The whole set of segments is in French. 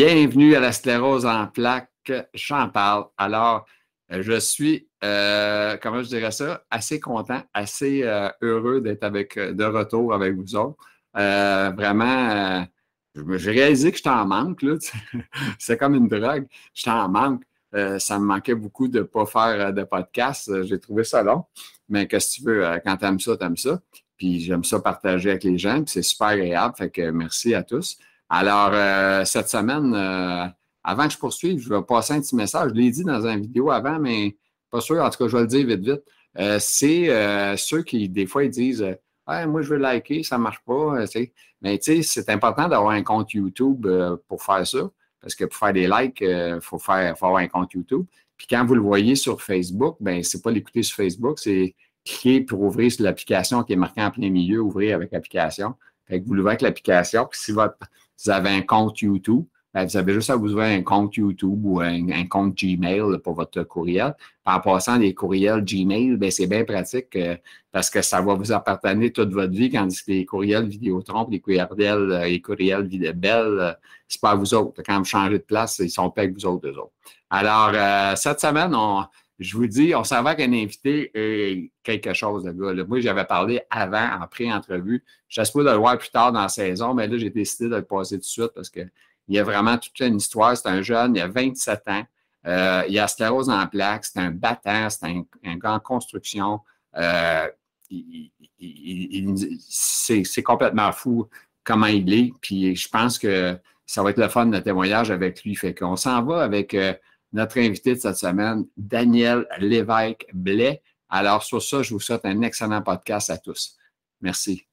Bienvenue à la sclérose en plaques. J'en parle. Alors, euh, je suis, euh, comment je dirais ça, assez content, assez euh, heureux d'être avec de retour avec vous autres. vraiment, j'ai réalisé que je t'en manque. C'est comme une drogue. Je t'en manque. ça me manquait beaucoup de ne pas faire de podcast. J'ai trouvé ça long. Mais qu'est-ce que tu veux? Quand tu aimes ça, tu aimes ça. Puis j'aime ça partager avec les gens. Puis c'est super agréable. Fait que merci à tous. Alors, euh, cette semaine, euh, avant que je poursuive, je vais passer un petit message. Je l'ai dit dans une vidéo avant, mais pas sûr. En tout cas, je vais le dire vite, vite. Euh, c'est ceux qui, des fois, ils disent Moi, je veux liker, ça ne marche pas. Mais tu sais, c'est important d'avoir un compte YouTube pour faire ça. Parce que pour faire des likes, il faut, avoir un compte YouTube. Puis quand vous le voyez sur Facebook, ben c'est pas l'écouter sur Facebook, c'est cliquer pour ouvrir sur l'application qui est marquée en plein milieu, ouvrir avec l'application. Fait que vous l'ouvrez avec l'application, puis si votre vous avez un compte YouTube, ben, vous avez juste à vous ouvrir un compte YouTube ou un, compte Gmail pour votre courriel. En passant des courriels Gmail, ben, c'est bien pratique euh, parce que ça va vous appartenir toute votre vie, quand les courriels Vidéotron, les courriels, euh, les courriels Bell, euh, c'est pas vous autres. Quand vous changez de place, ils sont pas avec vous autres, eux autres. Alors, cette semaine, je vous dis, on s'en va avec un invité et quelque chose, le gars. Moi, j'avais parlé avant, en pré-entrevue. J'espère de le voir plus tard dans la saison, mais là, j'ai décidé de le passer tout de suite parce qu'il y a vraiment toute une histoire. C'est un jeune, il a 27 ans. Euh, il a sclérose en plaques, c'est un battant, c'est un, gars en construction. Euh, c'est complètement fou comment il est. Puis je pense que ça va être le fun de témoignage avec lui. Fait qu'on s'en va avec euh, notre invité de cette semaine, Daniel Lévesque-Blais. Alors, sur ça, je vous souhaite un excellent podcast à tous. Merci.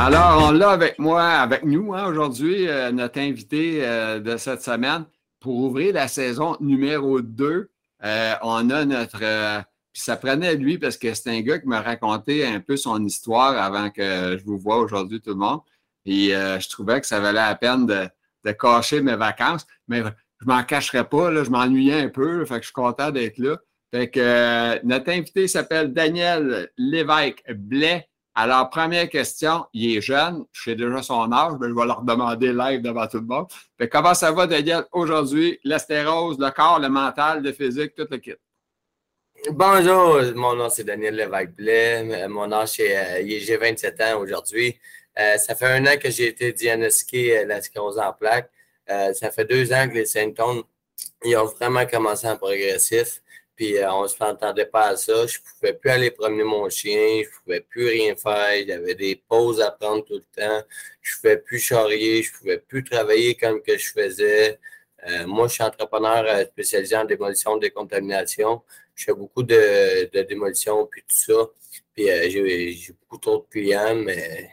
Alors, on l'a avec moi, avec nous hein, aujourd'hui, euh, notre invité euh, de cette semaine. Pour ouvrir la saison numéro 2, euh, on a notre ça prenait lui parce que c'est un gars qui m'a raconté un peu son histoire avant que je vous vois aujourd'hui tout le monde. Et euh, je trouvais que ça valait la peine de, cacher mes vacances. Mais je m'en cacherai pas, je m'ennuyais un peu, fait que je suis content d'être là. Fait que euh, notre invité s'appelle Daniel Lévesque Blais. Alors, première question, il est jeune, je sais déjà son âge, mais je vais leur demander live devant tout le monde. Fait comment ça va, Daniel, aujourd'hui? L'astérose, le corps, le mental, le physique, tout le kit. Bonjour, mon nom c'est Daniel Lévesque-Blais. Mon âge, euh, j'ai 27 ans aujourd'hui. Euh, ça fait un an que j'ai été diagnostiqué euh, la sclérose en plaques. ça fait deux ans que les symptômes ils ont vraiment commencé en progressif. Puis on ne s'entendait pas à ça. Je ne pouvais plus aller promener mon chien, je ne pouvais plus rien faire. J'avais des pauses à prendre tout le temps. Je ne pouvais plus charrier, je ne pouvais plus travailler comme que je faisais. Moi, je suis entrepreneur spécialisé en démolition de décontamination je fais beaucoup de, démolition, puis tout ça. Puis euh, j'ai beaucoup trop de clients, mais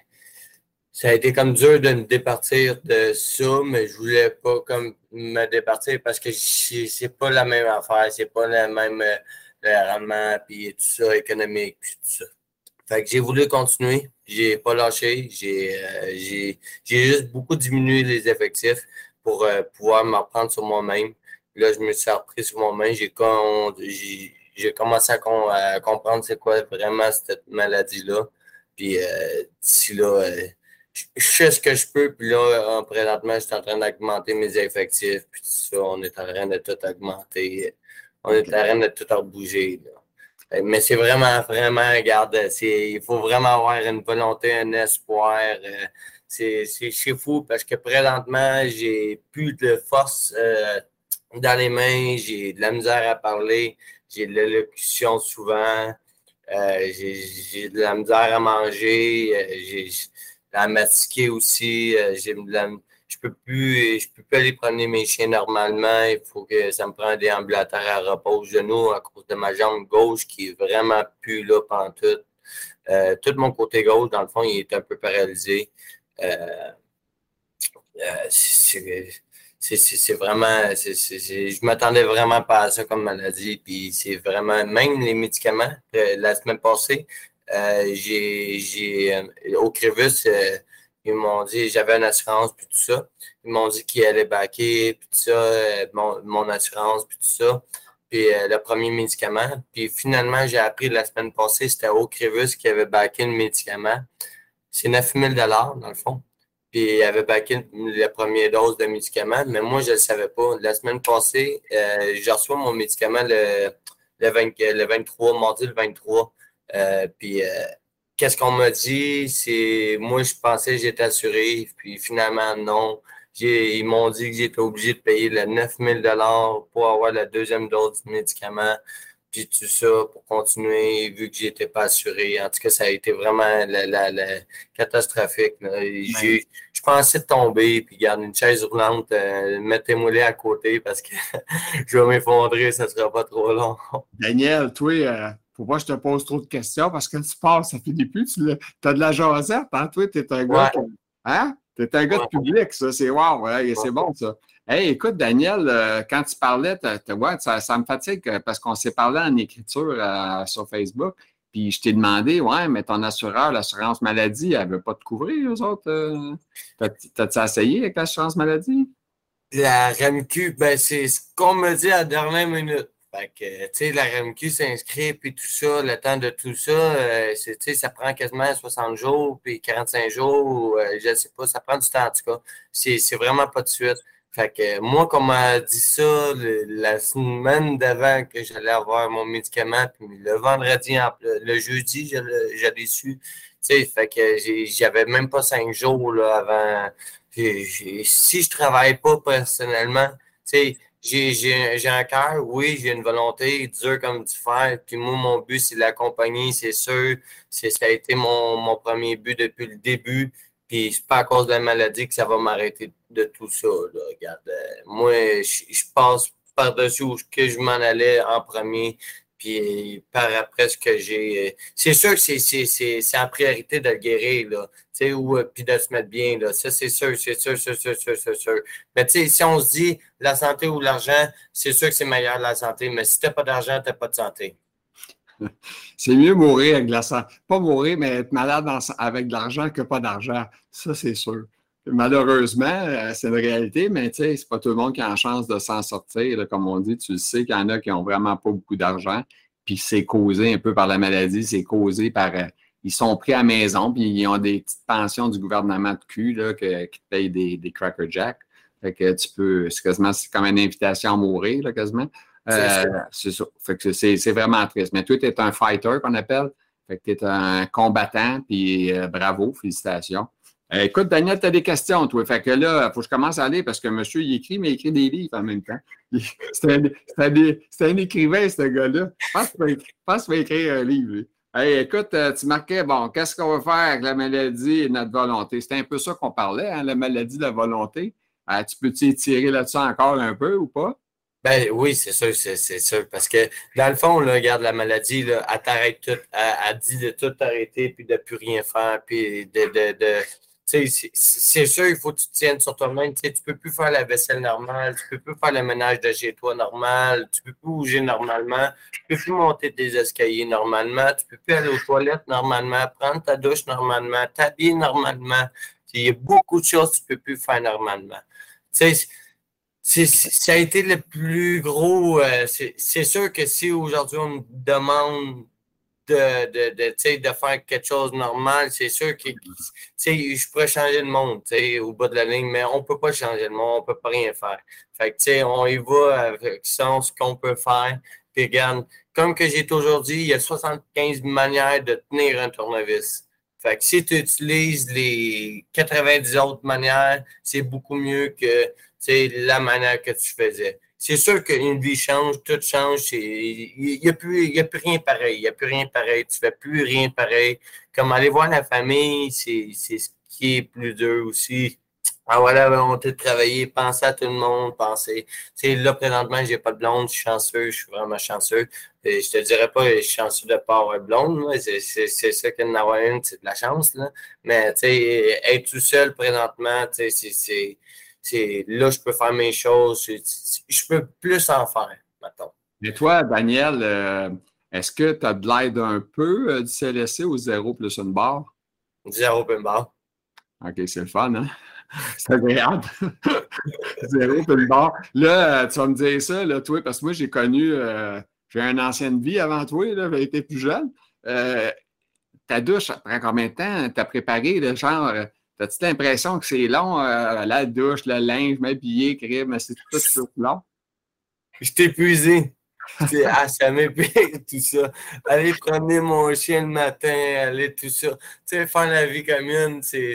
ça a été comme dur de me départir de ça, mais je voulais pas comme me départir parce que c'est pas la même affaire, c'est pas le même euh, rendement, puis tout ça, économique, puis tout ça. Fait que j'ai voulu continuer, j'ai pas lâché, j'ai euh, juste beaucoup diminué les effectifs pour pouvoir m'en prendre sur moi-même. Là, je me suis repris sur main. J'ai commencé à, comprendre c'est quoi vraiment cette maladie-là. Puis euh, d'ici là, euh, je sais ce que je peux. Puis là, présentement, je suis en train d'augmenter mes effectifs. Puis ça, on est en train de tout augmenter. On est en train de tout rebouger. Mais c'est vraiment, vraiment, regarde, il faut vraiment avoir une volonté, un espoir. Euh, c'est fou parce que présentement, j'ai plus de force dans les mains, j'ai de la misère à parler, j'ai de l'élocution souvent, euh, j'ai de la misère à manger, euh, j'ai la mastiquer aussi, euh, j'ai je peux plus je peux plus aller promener mes chiens normalement, il faut que ça me prenne un déambulateur à repos genou à cause de ma jambe gauche qui est vraiment plus là pendant tout. tout mon côté gauche, dans le fond, il est un peu paralysé. C'est c'est vraiment, je m'attendais vraiment pas à ça comme maladie. Puis c'est vraiment, même les médicaments, euh, la semaine passée, euh, j'ai, euh, au Crivus, ils m'ont dit, j'avais une assurance, puis tout ça. Ils m'ont dit qu'ils allaient baquer, puis tout ça, mon, assurance, puis tout ça. puis euh, le premier médicament. Puis finalement, j'ai appris la semaine passée, c'était Ocrevus qui avait backé le médicament. C'est 9000 dans le fond. Puis il avait backé la première dose de médicament, mais moi, je ne le savais pas. La semaine passée, euh, j'ai reçu mon médicament le, le, 23, mardi le 23. Euh, puis qu'est-ce qu'on m'a dit? C'est moi, je pensais que j'étais assuré, puis finalement, non. Ils m'ont dit que j'étais obligé de payer le 9000 pour avoir la deuxième dose du médicament. Puis tout ça pour continuer, vu que j'étais pas assuré? En tout cas, ça a été vraiment la, catastrophique. Je pensais tomber, puis garder une chaise roulante, euh, mettez-moi à côté parce que je vais m'effondrer, ça ne sera pas trop long. Daniel, toi, euh, pas que je te pose trop de questions parce que tu passes, ça finit plus. Tu as de la jasette, hein? Toi, tu es un gars. Hein? T'es un gars de public, ça. C'est wow, c'est bon, ça. Hey, écoute, Daniel, euh, quand tu parlais, ça, me fatigue euh, parce qu'on s'est parlé en écriture euh, sur Facebook. Puis je t'ai demandé, ouais, mais ton assureur, l'assurance maladie, elle ne veut pas te couvrir, eux autres. T'as-tu essayé avec l'assurance maladie? La RMQ, ben, c'est ce qu'on me dit à la dernière minute. Fait que, la RMQ s'inscrit, puis tout ça, le temps de tout ça, ça prend quasiment 60 jours, puis 45 jours, je ne sais pas, ça prend du temps en tout cas. C'est vraiment pas de suite. Fait que moi, comme m'a dit ça la semaine d'avant que j'allais avoir mon médicament, puis le vendredi, le, jeudi, j'allais su. Tu fait que j'avais même pas cinq jours là, avant. Si je travaille pas personnellement, tu j'ai un cœur, oui, j'ai une volonté dure comme du fer. Puis moi, mon but, c'est l'accompagner, c'est sûr. Ça a été mon, mon, premier but depuis le début. Puis c'est pas à cause de la maladie que ça va m'arrêter de tout ça. Regarde, euh, moi, je, passe par-dessus où que je m'en allais en premier. Puis par après ce que j'ai. Euh, c'est sûr que c'est en priorité de le guérir, là. Tu sais, ou euh, puis de se mettre bien, là. Ça, c'est sûr, c'est sûr, c'est sûr, c'est sûr, c'est sûr. Mais tu sais, si on se dit la santé ou l'argent, c'est sûr que c'est meilleur la santé. Mais si tu n'as pas d'argent, tu n'as pas de santé. C'est mieux mourir avec la santé. Pas mourir, mais être malade avec de l'argent que pas d'argent. Ça, c'est sûr. Malheureusement, euh, c'est une réalité, mais tu c'est pas tout le monde qui a la chance de s'en sortir. Comme on dit, tu sais qu'il y en a qui n'ont vraiment pas beaucoup d'argent, puis c'est causé un peu par la maladie, c'est causé par. Euh, ils sont pris à la maison, puis ils ont des petites pensions du gouvernement de cul là, qui te payent des, Cracker Jack. Fait que tu peux. C'est quasiment comme une invitation à mourir, quasiment. C'est ça. Euh, fait que c'est vraiment triste. Mais toi, tu es un fighter qu'on appelle. Fait que tu es un combattant, puis bravo, félicitations. Euh, écoute, Daniel, tu as des questions, toi. Fait que là, il faut que je commence à aller parce que monsieur, il écrit, mais il écrit des livres en même temps. C'est un, écrivain, ce gars-là. Je pense qu'il va écrire un livre. Hey, écoute, euh, tu marquais, bon, qu'est-ce qu'on va faire avec la maladie et notre volonté? C'était un peu ça qu'on parlait, hein, la maladie, la volonté. Euh, tu peux-tu tirer là-dessus encore un peu ou pas? Ben oui, c'est sûr, c'est sûr. Parce que dans le fond, là, regarde la maladie, là, elle t'arrête tout, elle, dit de tout arrêter, puis de plus rien faire, puis de, de c'est sûr, il faut que tu tiennes sur toi-même. Tu ne peux plus faire la vaisselle normale, tu ne peux plus faire le ménage de chez toi normal, tu ne peux plus bouger normalement, tu ne peux plus monter des escaliers normalement, tu ne peux plus aller aux toilettes normalement, prendre ta douche normalement, t'habiller normalement. Il y a beaucoup de choses que tu ne peux plus faire normalement. Ça a été le plus gros. Euh, c'est sûr que si aujourd'hui on me demande de, de, de, de faire quelque chose de normal, c'est sûr que je pourrais changer le monde au bout de la ligne, mais on ne peut pas changer le monde, on ne peut pas rien faire. Fait que, on y va avec ce qu'on peut faire. Puis comme que j'ai toujours dit, il y a 75 manières de tenir un tournevis. Fait que si tu utilises les 90 autres manières, c'est beaucoup mieux que la manière que tu faisais c'est sûr qu'une vie change, tout change. Il n'y a, plus, a plus rien pareil. Il n'y a plus rien pareil. Tu ne fais plus rien pareil. Comme aller voir la famille, c'est ce qui est plus dur aussi. Ah voilà, volonté de travailler, penser à tout le monde, penser. Tu là, présentement, j'ai pas de blonde, je suis chanceux, je suis vraiment chanceux. Et je te dirais pas, je suis chanceux de pas avoir de blonde, c'est ça que d'avoir une, c'est de la chance, là. Mais, tu sais, être tout seul présentement, tu sais, c'est c'est là, je peux faire mes choses. Je, peux plus en faire, maintenant. Et toi, Daniel, euh, est-ce que tu as de l'aide un peu euh, du CLSC ou zéro plus une barre? Zéro plus une barre. OK, c'est le fun, hein? C'est agréable. Zéro une barre. Là, euh, tu vas me dire ça, là, toi, parce que moi, j'ai connu, euh, j'ai une ancienne vie avant toi, j'avais été plus jeune. Ta douche, ça prend combien de temps? T'as préparé, le genre, t'as-tu l'impression que c'est long, la douche, le linge, m'habiller, crime, c'est tout, tout long? Je t'ai épuisé. Ah, ça tout ça. Aller promener mon chien le matin, aller tout ça. Tu sais, faire la vie commune, c'est.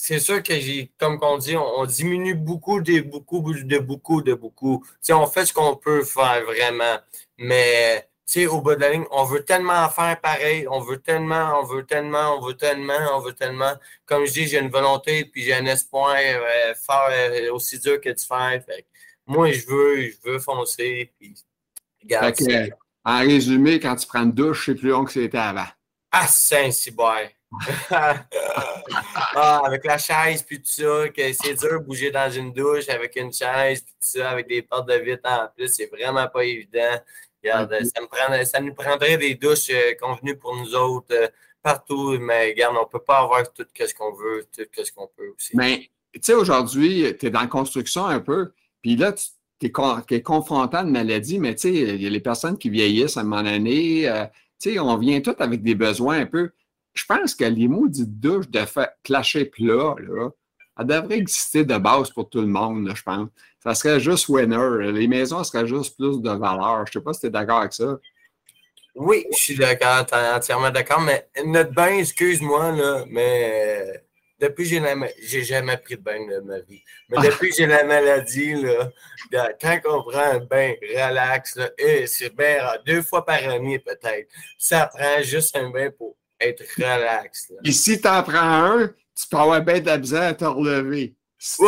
C'est sûr que j'ai, comme on dit, on, diminue beaucoup de beaucoup, de beaucoup, de beaucoup. Tu sais, on fait ce qu'on peut faire vraiment. Mais, sais, au bout de la ligne, on veut tellement faire pareil, on veut tellement, on veut tellement, on veut tellement, on veut tellement. Comme je dis, j'ai une volonté, puis j'ai un espoir euh, faire euh, aussi dur que de faire. Fait moi, je veux, je veux foncer. Puis, en résumé, quand tu prends une douche, c'est plus long que c'était avant. Ah, Saint-Cyber! ah, avec la chaise, puis tout ça, que c'est dur de bouger dans une douche avec une chaise, puis tout ça, avec des portes de vitre en plus, c'est vraiment pas évident. Regarde, ça, me ça nous prendrait des douches euh, convenues pour nous autres euh, partout, mais regarde, on ne peut pas avoir tout ce qu'on veut, tout ce qu'on peut aussi. Mais, tu sais, aujourd'hui, tu es dans la construction un peu. Puis là, tu es, confrontant de maladie, mais tu sais, il y a les personnes qui vieillissent à un moment donné. Euh, tu sais, on vient tous avec des besoins un peu. Je pense que les maudites douches de faire clasher plat, là, ça devrait exister de base pour tout le monde, je pense. Ça serait juste winner. Les maisons seraient juste plus de valeur. Je ne sais pas si tu es d'accord avec ça. Oui, je suis d'accord, entièrement d'accord, mais notre bain, excuse-moi, là, mais depuis que j'ai jamais pris de bain de ma vie. Mais depuis que j'ai la maladie, là, quand on prend un bain relax, là, et c'est bien deux fois par année peut-être, ça prend juste un bain pour être relax. Et si tu en prends un, tu peux avoir bien de la misère à te relever. Ça,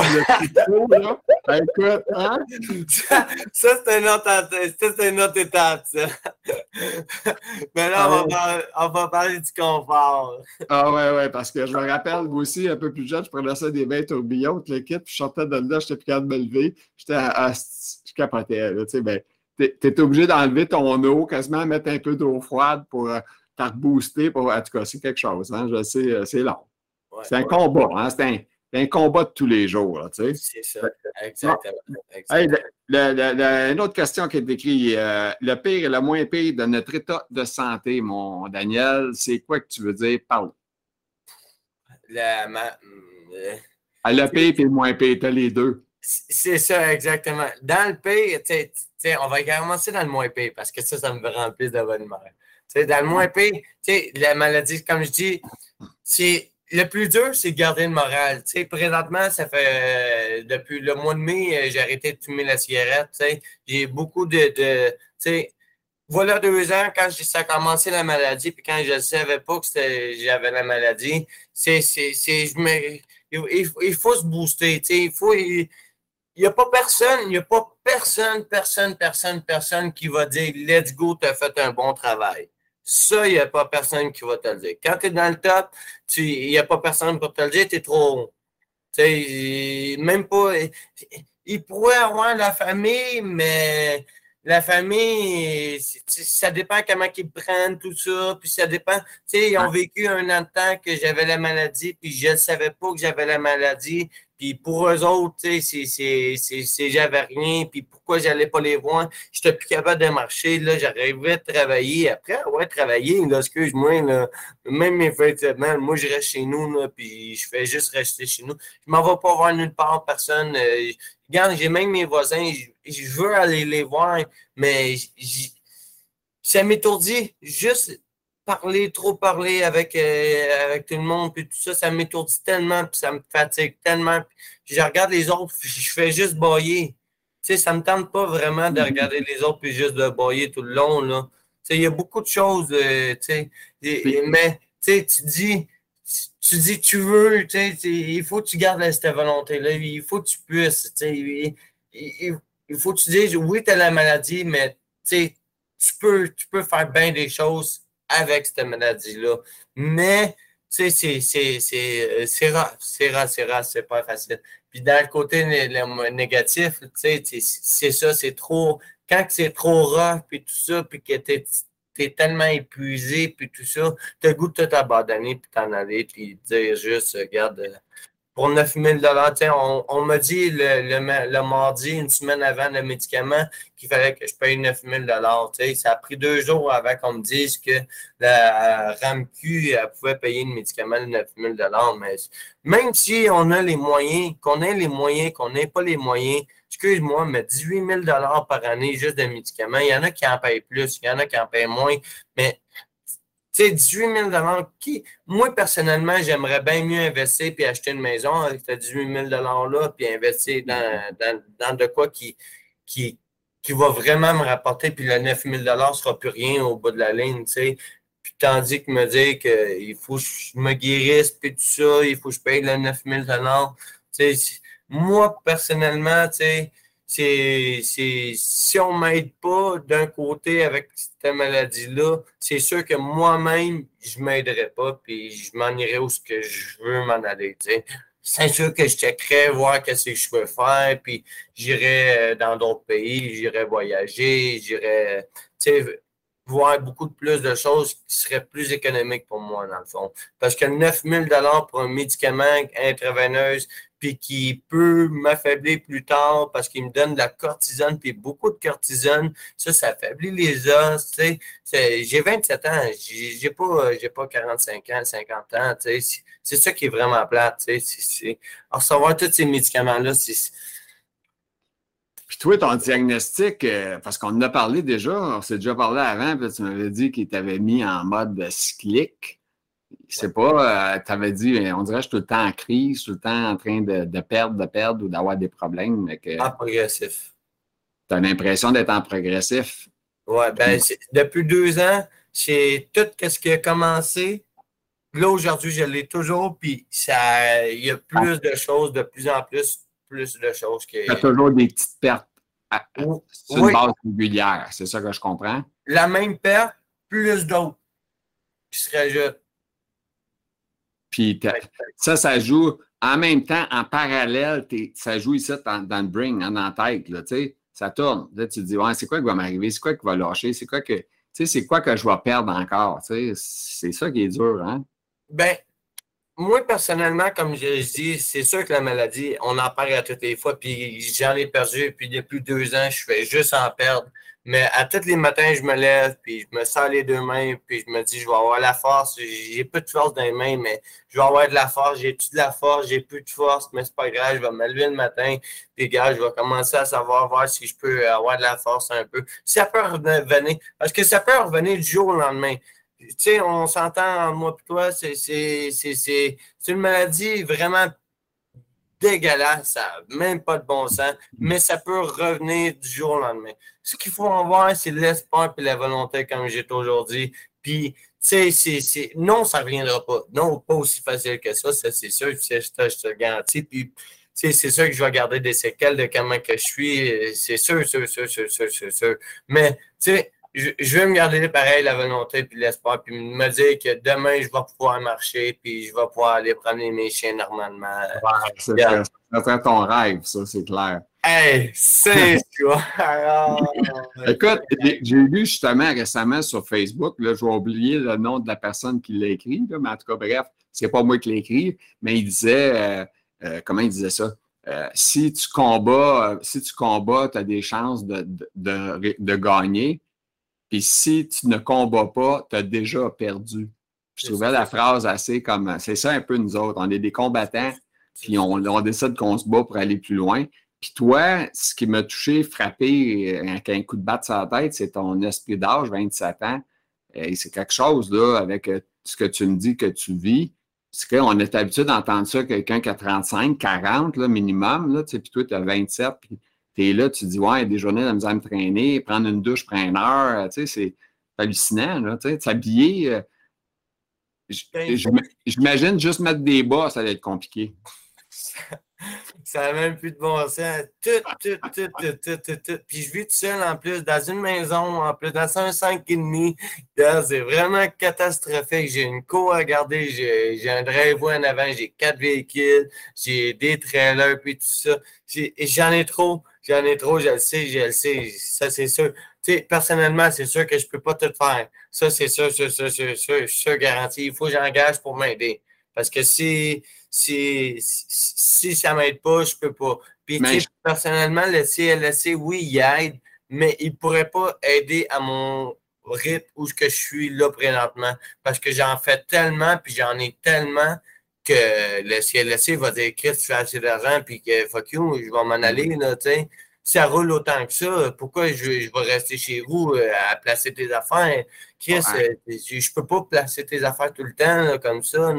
c'est un autre, étape, ça. Mais là, on, va parler, on va parler du confort. Ah ouais, ouais, parce que je me rappelle, moi aussi, un peu plus jeune, je prenais ça des bains tourbillons avec l'équipe, puis je sortais de là, j'étais plus capable de me lever. J'étais à, je capotais, tu sais, ben, t'es obligé d'enlever ton eau, quasiment mettre un peu d'eau froide pour euh, rebooster, pour, en tout cas, c'est quelque chose, hein, je sais, euh, c'est long. C'est un combat, hein, c'est un combat de tous les jours. Tu sais. C'est ça, exactement. une autre question qui est décrite, euh, le pire et le moins pire de notre état de santé, mon Daniel, c'est quoi que tu veux dire? Parle. Le, euh, ah, le pire et le moins pire, tu as les deux. C'est ça, exactement. Dans le pire, on va commencer dans le moins pire parce que ça, ça me remplit de bonne humeur. dans le moins pire, la maladie, comme je dis, c'est le plus dur, c'est de garder le moral. Tu sais, présentement, ça fait euh, depuis le mois de mai, euh, j'ai arrêté de fumer la cigarette. J'ai beaucoup de, de voilà deux ans quand ça a commencé la maladie, puis quand je ne savais pas que j'avais la maladie, c'est, je me, il, faut se booster. Tu sais, il faut, il n'y a pas personne, il n'y a pas personne, personne, personne, personne qui va dire Let's go, tu as fait un bon travail. Ça, il n'y a pas personne qui va te le dire. Quand tu es dans le top, il n'y a pas personne pour te le dire, tu es trop haut. même pas. Il pourrait avoir la famille, mais la famille, ça dépend comment ils prennent tout ça, puis ça dépend. Tu sais, ils ont vécu un an de temps que j'avais la maladie, puis je ne savais pas que j'avais la maladie, puis pour eux autres, sais, j'avais rien. Puis pourquoi j'allais pas les voir? J'étais plus capable de marcher. Là, j'arrivais à travailler. Après ouais, travailler, là, excuse-moi, là, même mes vêtements, moi, je reste chez nous, là, puis je fais juste rester chez nous. Je m'en vais pas voir nulle part personne. Euh, regarde, j'ai même mes voisins, je, veux aller les voir, mais ça m'étourdit juste parler, trop parler avec, euh, avec tout le monde, puis tout ça, ça m'étourdit tellement, puis ça me fatigue tellement. Puis je regarde les autres, je fais juste bailler. Tu sais, ça me tente pas vraiment de mm-hmm. regarder les autres, puis juste de bailler tout le long, là. Tu sais, il y a beaucoup de choses, euh, tu sais, mais, tu sais, tu dis, tu dis, tu veux, tu sais, il faut que tu gardes cette volonté-là, il faut que tu puisses, tu sais, il, il, faut que tu dises, oui, tu as la maladie, mais, tu sais, tu peux, tu peux faire bien des choses avec cette maladie-là. Mais, tu sais, c'est rare, c'est rare, c'est rare, c'est pas facile. Puis dans le côté négatif, tu sais, c'est ça, c'est trop. Quand c'est trop rare, puis tout ça, puis que tu es tellement épuisé, puis tout ça, tu as le goût de tout abandonner, puis t'en aller, puis dire juste, regarde, pour 9 000 on, on m'a dit le, le, mardi, une semaine avant le médicament, qu'il fallait que je paye 9 000 Ça a pris deux jours avant qu'on me dise que la RAMQ pouvait payer le médicament de 9 000 Mais même si on a les moyens, qu'on ait les moyens, qu'on n'ait pas les moyens, excuse-moi, mais 18 000 par année juste de médicaments, il y en a qui en payent plus, il y en a qui en payent moins, mais sais, 18 000 qui, moi, personnellement, j'aimerais bien mieux investir puis acheter une maison avec ces 18 000 $-là, puis investir dans, dans, dans, de quoi qui, qui, qui va vraiment me rapporter, puis le 9 000 ne sera plus rien au bout de la ligne, tu sais. Puis tandis que me dire qu'il faut que je me guérisse, puis tout ça, il faut que je paye le 9 000 tu sais. Moi, personnellement, tu sais, c'est, si on ne m'aide pas d'un côté avec cette maladie-là, c'est sûr que moi-même, je ne m'aiderais pas, puis je m'en irais où ce que je veux m'en aller. C'est sûr que je checkerais, voir qu'est-ce que je peux faire, puis j'irais euh, dans d'autres pays, j'irais voyager, j'irais voir beaucoup plus de choses qui seraient plus économiques pour moi, dans le fond. Parce que 9 000 pour un médicament intraveineuse, puis qui peut m'affaiblir plus tard parce qu'il me donne de la cortisone, puis beaucoup de cortisone, ça, ça affaiblit les os, tu sais. J'ai 27 ans, j'ai pas, pas 45 ans, 50 ans, tu sais. C'est ça qui est vraiment plate, tu sais. Recevoir tous ces médicaments-là, c'est... Puis toi, ton diagnostic, euh, parce qu'on en a parlé déjà, on s'est déjà parlé avant, puis tu m'avais dit qu'il t'avait mis en mode cyclique. C'est pas, euh, tu avais dit, on dirait que je suis tout le temps en crise, tout le temps en train de, perdre, de perdre ou d'avoir des problèmes. Mais que, en progressif. Tu as l'impression d'être en progressif? Oui, ben, depuis deux ans, c'est tout ce qui a commencé. Là, aujourd'hui, je l'ai toujours, puis ça, il y a plus de choses, de plus en plus, plus de choses. Il y a toujours des petites pertes sur une base régulière, c'est ça que je comprends? La même perte, plus d'autres qui se rajoutent. Puis ça, ça joue en même temps, en parallèle, ça joue ici dans, le brain, hein, dans la tête, là, ça tourne. Là, tu te dis, ouais, c'est quoi qui va m'arriver? C'est quoi qui va lâcher? C'est quoi que, c'est quoi que je vais perdre encore? C'est ça qui est dur, hein? Ben, moi, personnellement, comme je, dis, c'est sûr que la maladie, on en parle à toutes les fois, puis j'en ai perdu, puis depuis deux ans, je fais juste en perdre. Mais à tous les matins, je me lève, puis je me sens les deux mains, puis je me dis, je vais avoir la force. J'ai peu de force dans les mains, mais je vais avoir de la force. J'ai tout de la force, j'ai plus de force, mais c'est pas grave. Je vais me lever le matin, puis gars, je vais commencer à savoir voir si je peux avoir de la force un peu. Ça peut revenir, parce que ça peut revenir du jour au lendemain. Tu sais, on s'entend, moi et toi, c'est une maladie vraiment dégueulasse, ça n'a même pas de bon sens, mais ça peut revenir du jour au lendemain. Ce qu'il faut avoir, c'est l'espoir et la volonté, comme j'ai aujourd'hui. Puis, tu sais, c'est, non, ça ne reviendra pas. Non, pas aussi facile que ça, ça c'est sûr, je te, je te garantis. Puis, c'est sûr que je vais garder des séquelles de comment que je suis, c'est sûr, sûr, sûr, sûr, sûr, sûr, sûr. Mais, tu sais, je, vais me garder pareil la volonté puis l'espoir, puis me dire que demain, je vais pouvoir marcher, puis je vais pouvoir aller promener mes chiens normalement. c'est ça ton rêve, ça, c'est clair. Hey, c'est quoi? Écoute, j'ai lu justement récemment sur Facebook, là, je vais oublier le nom de la personne qui l'a écrit, mais en tout cas, bref, c'est pas moi qui l'ai écrit, mais il disait, euh, euh, comment il disait ça? Euh, si tu combats, si tu combats, tu as des chances de, de, de gagner. Puis si tu ne combats pas, tu as déjà perdu. Je trouvais la phrase assez comme c'est ça un peu nous autres. On est des combattants, puis on, on décide qu'on se bat pour aller plus loin. Puis toi, ce qui m'a touché, frappé euh, avec un coup de batte sur la tête, c'est ton esprit d'âge, 27 ans. Et c'est quelque chose, là, avec euh, ce que tu me dis que tu vis. C'est qu'on est habitué d'entendre ça, quelqu'un qui a 35, 40, là, minimum, là, puis toi, tu as 27, puis tu es là, tu dis, ouais, il y a des journées de me traîner, prendre une douche, prendre une heure, tu sais, c'est hallucinant, là, tu sais, s'habiller. Euh, ben, j'imagine juste mettre des bas, ça va être compliqué. ça n'a même plus de bon sens. Tout, tout, tout, tout, tout, tout, tout. Puis je vis tout seul en plus, dans une maison, en plus, dans un 5,5. C'est vraiment catastrophique. J'ai une cour à garder, j'ai un driveway en avant, j'ai quatre véhicules, j'ai des trailers, puis tout ça. J'en ai trop. J'en ai trop, je le sais, je le sais. Ça, c'est sûr. Tu sais, personnellement, c'est sûr que je ne peux pas tout faire. Ça, c'est sûr, sûr, sûr, sûr, sûr, sûr, garanti. Il faut que j'engage pour m'aider. Parce que si, si, si, ça ne m'aide pas, je ne peux pas. Puis, personnellement, le CLSC, oui, il aide, mais il ne pourrait pas aider à mon rythme où je suis là présentement. Parce que j'en fais tellement, puis j'en ai tellement que le CLSC va dire Chris, tu fais assez d'argent, puis que fuck you, je vais m'en aller, là. Ça roule autant que ça. Pourquoi je, je vais rester chez vous euh, à placer tes affaires? Chris, euh, je ne peux pas placer tes affaires tout le temps comme ça.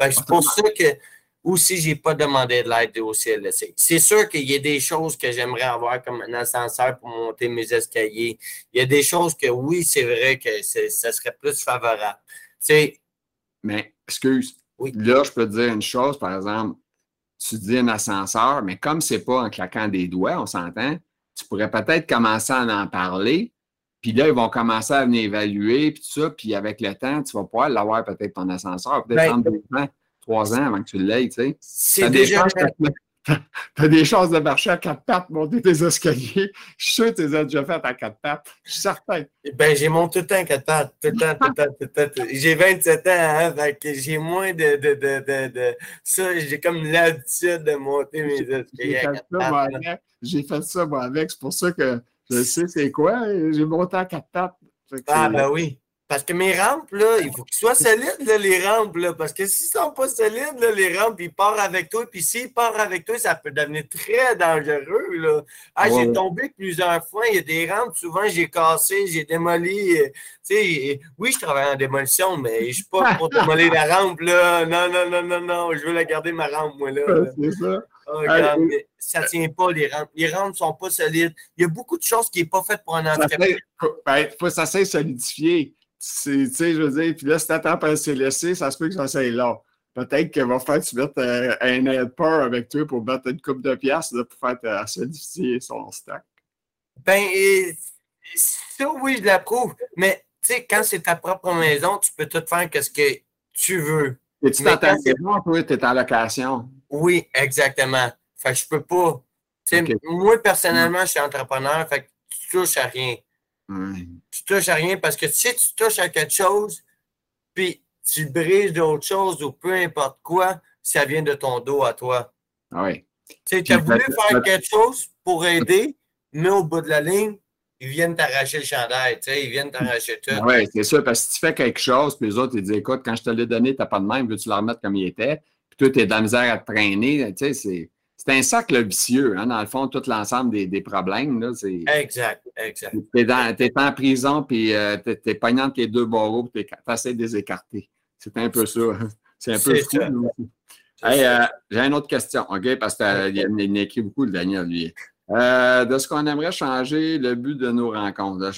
C'est pour ça que aussi, je n'ai pas demandé de l'aide au CLSC. C'est sûr qu'il y a des choses que j'aimerais avoir comme un ascenseur pour monter mes escaliers. Il y a des choses que oui, c'est vrai que ça serait plus favorable. Mais, excuse, là, je peux te dire une chose, par exemple, tu dis un ascenseur, mais comme ce n'est pas en claquant des doigts, on s'entend, tu pourrais peut-être commencer à en parler, puis là, ils vont commencer à venir évaluer, puis tout ça, puis avec le temps, tu vas pouvoir l'avoir peut-être ton ascenseur, peut-être en deux ans trois ans avant que tu l'aies, tu sais. C'est déjà... Tu as des chances de marcher à quatre pattes, monter tes escaliers. Je suis sûr que tu les as déjà fait à quatre pattes. Je suis certain. Ben, j'ai monté tout le temps à quatre pattes. Tout le temps, tout le temps, tout le temps. J'ai 27 ans, hein, fait que j'ai moins de, de, de, de, Ça, j'ai comme l'habitude de monter mes escaliers à quatre pattes. J'ai fait ça, moi, avec. C'est pour ça que je sais c'est quoi. J'ai monté à quatre pattes. Ah, ben oui. Parce que mes rampes, là, il faut qu'ils soient solides, les rampes, là. Parce que s'ils ne sont pas solides, les rampes, ils partent avec toi. Puis s'ils partent avec toi, ça peut devenir très dangereux, là. Ah, j'ai tombé plusieurs fois. Il y a des rampes, souvent, j'ai cassé, j'ai démoli. Euh, oui, je travaille en démolition, mais je ne suis pas pour démolir la rampe, là. Non, non, non, non, non. Je veux la garder, ma rampe, moi, là. C'est ça. Oh, ça ne tient pas, les rampes. Les rampes ne sont pas solides. Il y a beaucoup de choses qui ne sont pas faites pour un ben, faut, ça s'est solidifié tu sais, je veux dire, puis là, si t'attends pour se laisser, ça se peut que ça soit là. Peut-être qu'elle va faire tu mettre euh, un helper avec toi pour mettre une coupe de pièces pour faire euh, solidifier son stack. Ben, ça, oui, je l'approuve. Mais, tu sais, quand c'est ta propre maison, tu peux tout faire ce que tu veux. Et tu dans ta maison, toi, tu es en location. Oui, exactement. Fait que je peux pas. Moi, personnellement, je suis entrepreneur, fait que tu touches à rien. Tu touches à rien parce que si tu touches à quelque chose, puis tu brises d'autres choses ou peu importe quoi, ça vient de ton dos à toi. Ah oui. Tu as voulu faire quelque chose pour aider, mais au bout de la ligne, ils viennent t'arracher le chandail, tu sais, ils viennent t'arracher tout. Oui, c'est ça, parce que si tu fais quelque chose, puis les autres, ils disent Écoute, quand je te l'ai donné, tu n'as pas de même, veux-tu le remettre comme il était? Puis toi, tu es dans la misère à te traîner, tu sais, c'est c'est un cercle vicieux, hein, dans le fond, tout l'ensemble des, des, problèmes. Là, exact, exact. Tu es, en prison, puis euh, tu es, pognant les deux barreaux, puis tu essaies de les écarter. C'est un peu ça. C'est un peu fou. Euh, J'ai une autre question, OK? Parce qu'il euh, a, écrit beaucoup, le Daniel, lui. Euh, de ce qu'on aimerait changer le but de nos rencontres, de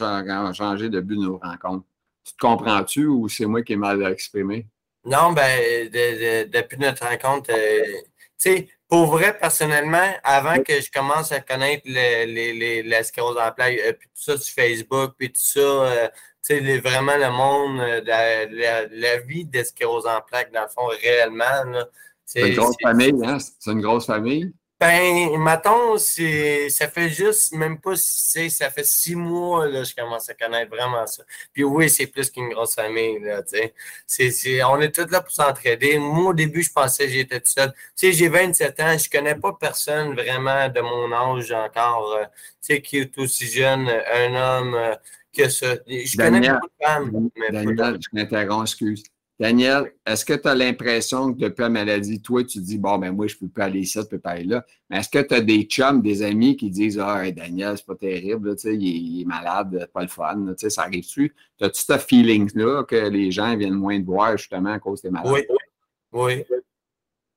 changer le but de nos rencontres. Tu te comprends-tu ou c'est moi qui ai mal exprimé? Non, ben, depuis notre rencontre, tu sais, pour vrai, personnellement, avant que je commence à connaître les, les, les, la sclérose en plaques, euh, puis tout ça sur Facebook, puis tout ça, euh, tu sais, vraiment le monde, euh, la, la, la, vie de sclérose en plaques, dans le fond, réellement. C'est une grosse famille, hein? C'est une grosse famille. Ben, mettons, ça fait juste, même pas, ça fait six mois, là, je commence à connaître vraiment ça. Puis oui, c'est plus qu'une grosse famille, là, tu sais. on est tous là pour s'entraider. Moi, au début, je pensais que j'étais tout seul. Tu sais, j'ai 27 ans, je connais pas personne vraiment de mon âge encore, euh, tu sais, qui est aussi jeune, un homme euh, que ça. Je connais pas de femmes. Daniel, je m'interromps, excuse. Daniel, est-ce que tu as l'impression que depuis la maladie, toi, tu dis, bon, ben moi, je ne peux pas aller ici, je ne peux pas aller là. Mais est-ce que tu as des chums, des amis qui disent, ah, Daniel, c'est pas terrible, il, il, est malade, pas le fun, ça arrive-tu? As-tu ce feeling-là que les gens viennent moins te voir justement à cause des malades? Oui, oui.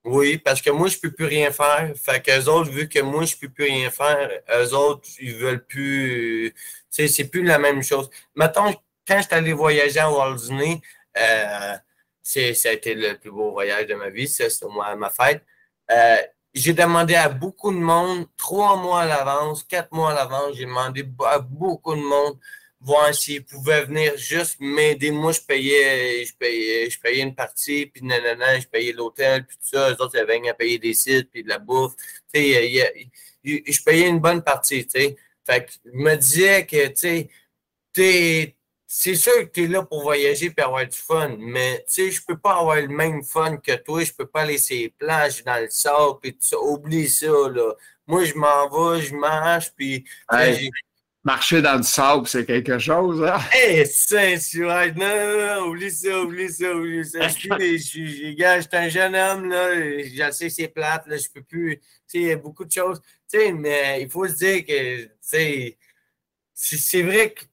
Oui, parce que moi, je ne peux plus rien faire. Fait qu'eux autres, vu que moi, je ne peux plus rien faire, eux autres, ils veulent plus. Tu sais, c'est plus la même chose. Mettons, quand je suis allé voyager à Walt Disney, euh, ça a été le plus beau voyage de ma vie, ça, c'était ma fête. Euh, j'ai demandé à beaucoup de monde, trois mois à l'avance, quatre mois à l'avance, j'ai demandé à beaucoup de monde voir s'ils pouvaient venir juste m'aider. Moi, je payais, je payais, je payais une partie, puis nanana, je payais l'hôtel, puis tout ça. Les autres, ils avaient à payer des sites, puis de la bouffe. Tu sais, je payais une bonne partie, tu sais. Fait que je me disais que, tu sais, c'est sûr que tu es là pour voyager et avoir du fun, mais tu sais, je peux pas avoir le même fun que toi, je peux pas laisser les plages dans le sable tout ça. Oublie ça, là. Moi, je m'en vais, je marche, puis. marcher dans le sable, c'est quelque chose, hein? Eh, c'est non, non, non, oublie ça, oublie ça, oublie ça. Je suis, je, un jeune homme, là, je sais que c'est plate, là, je peux plus, tu sais, il y a beaucoup de choses, tu sais, mais il faut se dire que, tu sais, c'est vrai que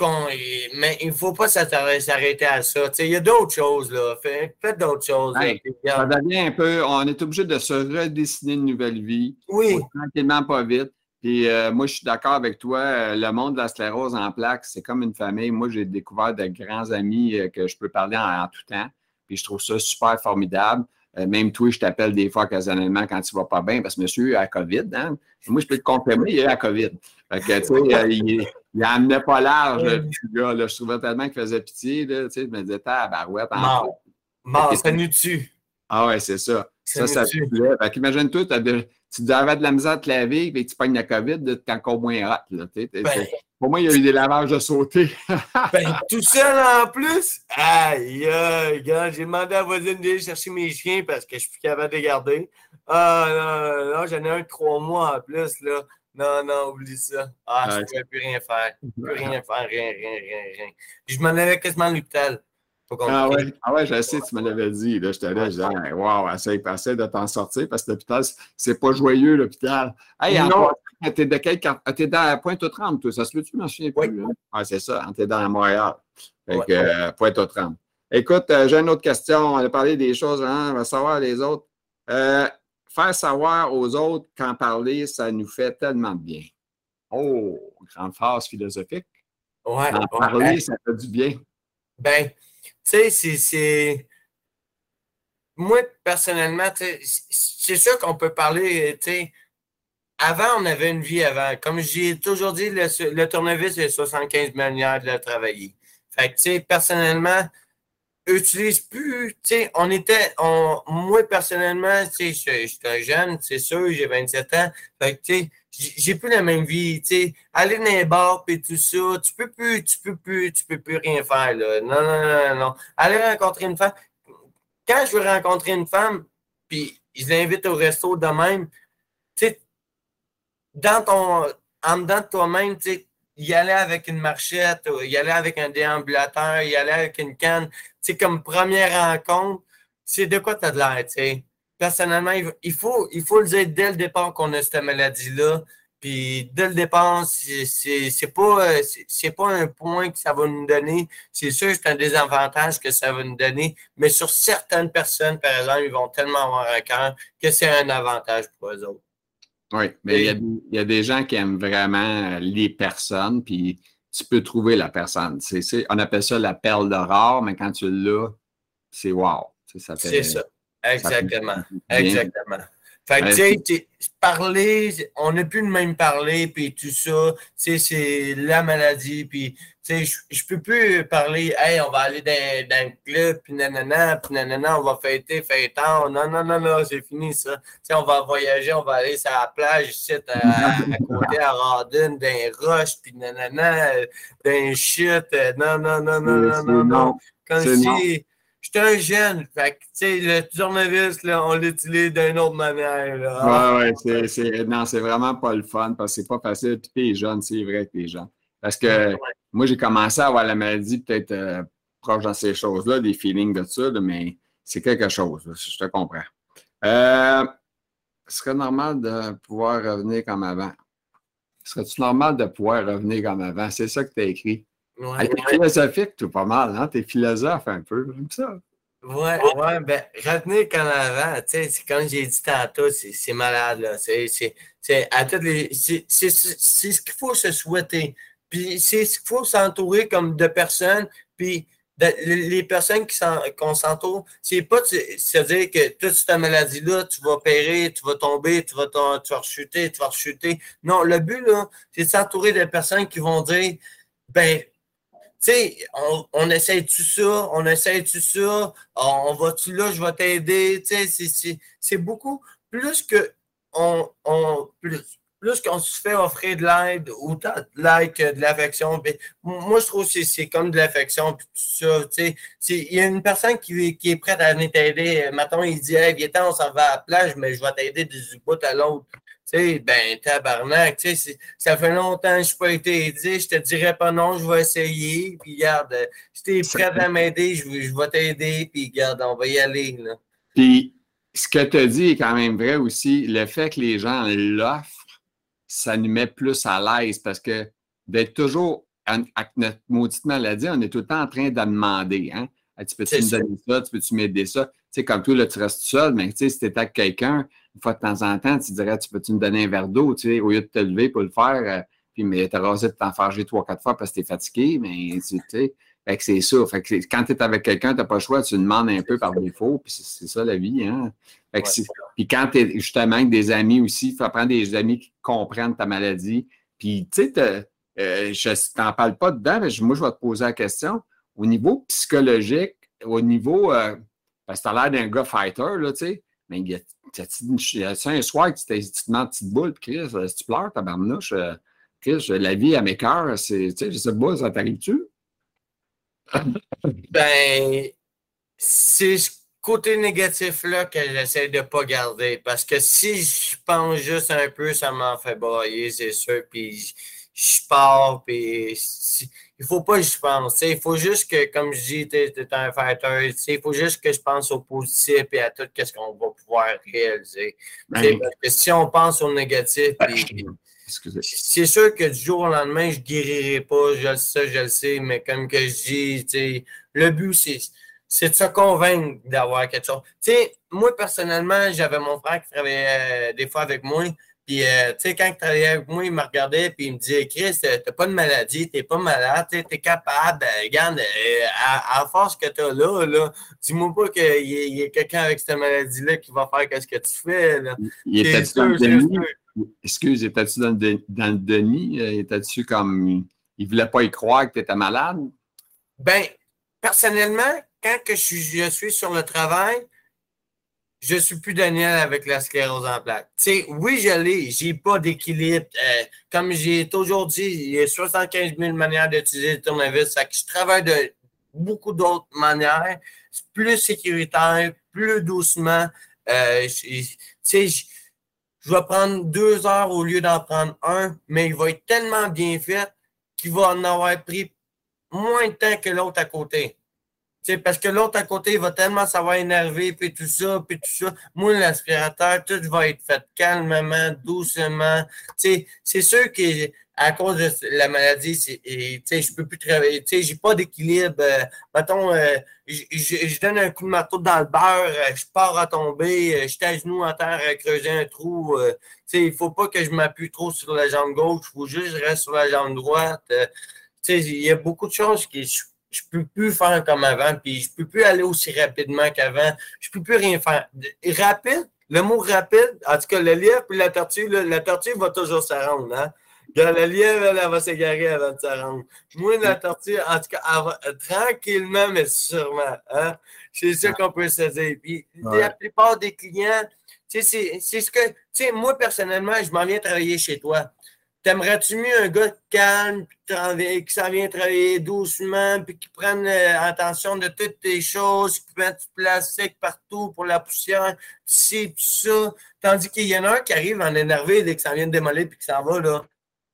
mais il ne faut pas s'arrêter à ça. il y a d'autres choses, là. Faites, d'autres choses. ça devient un peu. On est obligé de se redessiner une nouvelle vie. Oui. Tranquillement, pas vite. Puis euh, moi, je suis d'accord avec toi. Euh, le monde de la sclérose en plaques, c'est comme une famille. Moi, j'ai découvert de grands amis euh, que je peux parler en, tout temps. Puis je trouve ça super formidable. même toi, je t'appelle des fois occasionnellement quand tu ne vas pas bien parce que monsieur a la COVID. Hein. Moi, je peux te confirmer, il a la COVID. Fait que, tu sais, il, il amenait pas large, le petit gars. Là. Je trouvais tellement qu'il faisait pitié. Là, tu sais, je me disais, tabarouette. Mort. Mort, ça nu dessus. Ah ouais, c'est ça. Ça, ça, plaît. Fait qu'imagine-toi, tu devais de la misère à te laver et tu pognes la COVID, t'es encore moins hot. Là, ben, pour moi, il y a eu des lavages de sauter. ben, tout seul en plus? Aïe, aïe, gars, j'ai demandé à la voisine d'aller chercher mes chiens parce que je suis plus capable de les garder. Ah non, non, j'en ai un de trois mois en plus. là. Non, non, oublie ça. Ah, je ne pouvais plus rien faire. Plus rien faire, rien, rien, rien, rien. je m'en allais quasiment à l'hôpital. Ah ouais, ah ouais, je sais, tu me l'avais dit. Là, j'étais là, je disais, wow, essaye, essaye de t'en sortir parce que l'hôpital, c'est pas joyeux, l'hôpital. Hey, non. T'es de quel T'es dans Pointe-aux-Trembles, toi, ça se peut-tu, je plus? Oui. Ah, c'est ça, t'es dans Montréal. Fait que, euh, Pointe-aux-Trembles. Écoute, euh, j'ai une autre question. On a parlé des choses, hein, on va savoir les autres. Euh, faire savoir aux autres qu'en parler, ça nous fait tellement de bien. Oh, grande phrase philosophique. Ouais, en parler, ça fait du bien. Ben, tu sais, c'est. Moi, personnellement, c'est sûr qu'on peut parler, tu sais. Avant, on avait une vie avant. Comme j'ai toujours dit, le, le tournevis, c'est 75 manières de le travailler. Fait que, tu sais, personnellement, utilise plus, tu sais, on était, on, moi personnellement, tu sais, j'étais jeune, c'est sûr, j'ai 27 ans, fait tu sais, j'ai plus la même vie, tu sais, aller dans les bars et tout ça, tu peux plus, tu peux plus, tu peux plus rien faire, là. Non, non, non, non. Aller rencontrer une femme, quand je veux rencontrer une femme, puis je l'invite au resto de même, tu sais, dans ton, en dedans de toi-même, tu sais, y aller avec une marchette, y aller avec un déambulateur, y aller avec une canne. C'est comme première rencontre, c'est de quoi tu as de l'air, tu sais. Personnellement, il faut, il faut le dire dès le départ qu'on a cette maladie-là. Puis dès le départ, c'est pas, c'est pas un point que ça va nous donner. C'est sûr c'est un désavantage que ça va nous donner, mais sur certaines personnes, par exemple, ils vont tellement avoir un cœur que c'est un avantage pour eux autres. Oui, mais il y, a, des gens qui aiment vraiment les personnes, puis tu peux trouver la personne. on appelle ça la perle de rare, mais quand tu l'as, c'est wow. C'est ça. Exactement. Exactement. Fait que, tu sais, parler, on n'a plus le même parler, puis tout ça, tu sais, c'est la maladie, puis, tu sais, je peux plus parler, hey, on va aller dans, dans le club, puis nanana, puis nanana, on va fêter, fêtant, non, non, non, non, c'est fini ça. Tu sais, on va voyager, on va aller sur la plage, ici, à, à côté, à Radin, dans roches, puis nanana, dans chute, non, non, non, non, non, non, non. Comme si J'étais un jeune, fait que, tu sais, le tournevis, là, on l'utilise d'une autre manière. Là. Ouais, ouais, c'est, non, c'est vraiment pas le fun parce que c'est pas facile. Puis t'es jeune, c'est vrai que t'es jeune. Parce que moi, j'ai commencé à avoir la maladie peut-être euh, proche dans ces choses-là, des feelings de ça, mais c'est quelque chose, je te comprends. Euh, ce serait normal de pouvoir revenir comme avant. Serait-tu normal de pouvoir revenir comme avant? C'est ça que tu as écrit. Ouais, t'es philosophique, tout pas mal, hein? T'es philosophe un peu, comme ça. Ouais, ouais, ben, retenir qu'en avant, tu sais, comme j'ai dit tantôt, c'est malade, là. C'est à toutes les. C'est ce qu'il faut se souhaiter. Puis c'est ce qu'il faut s'entourer comme de personnes. Puis les personnes qu'on s'entoure, c'est pas se dire que toute cette maladie-là, tu vas périr, tu vas tomber, tu vas, tu vas rechuter, tu vas rechuter. Non, le but, là, c'est de s'entourer de personnes qui vont dire ben, tu sais, on, on essaie-tu ça, on essaie-tu ça, on, va-tu là, je vais t'aider, tu sais, c'est beaucoup plus que on, on plus, plus qu'on se fait offrir de l'aide, autant de l'aide que de l'affection. Moi, je trouve que c'est comme de l'affection, tout ça. Il y a une personne qui, qui est prête à venir t'aider. Maintenant, il dit Hey, viens on s'en va à la plage, mais je vais t'aider du bout à l'autre. Tu sais, ben, tabarnak, tu sais, ça fait longtemps que je n'ai pas été aidé, je te dirais pas non, je vais essayer, puis regarde, si tu es prêt à m'aider, je, je vais t'aider, puis regarde, on va y aller, là. Puis, ce que tu as dit est quand même vrai aussi, le fait que les gens l'offrent, ça nous met plus à l'aise parce que d'être toujours avec notre maudite maladie, on est tout le temps en train de demander, hein? tu peux-tu me donner ça? Tu peux-tu m'aider ça? Tu sais, comme toi, là, tu restes seul, mais tu sais, si tu es avec quelqu'un, une fois de temps en temps, tu dirais, tu peux-tu me donner un verre d'eau, tu sais, au lieu de te lever pour le faire, euh, puis mais t'as rasé de t'enfarger trois, quatre fois parce que tu es fatigué, mais tu sais, fait que c'est ça. Fait que quand tu es avec quelqu'un, tu n'as pas le choix, tu demandes un peu par défaut, puis c'est ça la vie, hein? Fait que puis quand tu es justement avec des amis aussi, il faut prendre des amis qui comprennent ta maladie. Puis, tu sais, euh, je t'en parle pas dedans, mais moi, je vais te poser la question. Au niveau psychologique, au niveau, euh, parce que tu as l'air d'un gars fighter, là, tu sais, mais y a, un soir que tu, te mets une petite boule, puis Chris, si tu pleures, ta barnouche, euh, Chris, la vie à mes cœurs, c'est, tu sais, je sais pas, ça t'arrive-tu? ben, c'est ce côté négatif-là que j'essaie de pas garder. Parce que si je pense juste un peu, ça m'en fait brailler, c'est sûr. Puis je pars, puis il faut pas que je pense. Il faut juste que, comme je dis, tu es, un fighter. Il faut juste que je pense au positif et à tout ce qu'on va pouvoir réaliser. Ben parce que si on pense au négatif, ben, c'est sûr que du jour au lendemain, je ne guérirai pas, je le sais, je le sais, mais comme que je dis, le but, c'est de se convaincre d'avoir quelque chose. moi, personnellement, j'avais mon frère qui travaillait euh, des fois avec moi. Puis, euh, tu sais, quand il travaillait avec moi, il me regardait et il me disait Chris, t'as pas de maladie, t'es pas malade, t'es es capable. Euh, regarde, euh, à, force que t'as là, là dis-moi pas qu'il y, a, quelqu'un avec cette maladie-là qui va faire ce que tu fais. Là. Il était-tu dans le déni? Excuse, était-tu dans, le, dans le déni? Était-tu comme. Il voulait pas y croire que tu étais malade? Ben, personnellement, quand que je, suis, je suis sur le travail, je suis plus Daniel avec la sclérose en plaques. sais, oui, je l'ai, j'ai pas d'équilibre. Euh, comme j'ai toujours dit, il y a 75 000 manières d'utiliser le tournevis. Ça je travaille de beaucoup d'autres manières, plus sécuritaire, plus doucement. Euh, je vais prendre deux heures au lieu d'en prendre un, mais il va être tellement bien fait qu'il va en avoir pris moins de temps que l'autre à côté parce que l'autre à côté, il va tellement savoir énerver, puis tout ça, puis tout ça. Moi, l'aspirateur, tout va être fait calmement, doucement. C'est sûr qu'à cause de la maladie, je peux plus travailler. Je n'ai pas d'équilibre. Euh, mettons, euh, je donne un coup de marteau dans le beurre, euh, je pars à tomber, je suis à genoux en terre à creuser un trou. il ne faut pas que je m'appuie trop sur la jambe gauche, il faut juste que je reste sur la jambe droite. il y a beaucoup de choses qui peux plus faire comme avant, puis je peux plus aller aussi rapidement qu'avant. Je peux plus rien faire. Rapide, le mot rapide, en tout cas, le lièvre puis la tortue, la tortue va toujours se rendre. Hein? La lièvre, elle, va s'égarer avant de se rendre. Moi, la tortue, en tout cas, tranquillement, mais sûrement. Hein? C'est ça qu'on peut se dire. Puis la plupart des clients, c'est ce que, tu sais, moi, personnellement, je m'en viens travailler chez toi. T'aimerais-tu mieux un gars calme, qui s'en vient travailler doucement, puis qui prenne euh, attention de toutes tes choses, qui met du plastique partout pour la poussière, ci, puis ça? Tandis qu'il y en a un qui arrive en énervé dès que ça vient de démolir puis que ça va, là.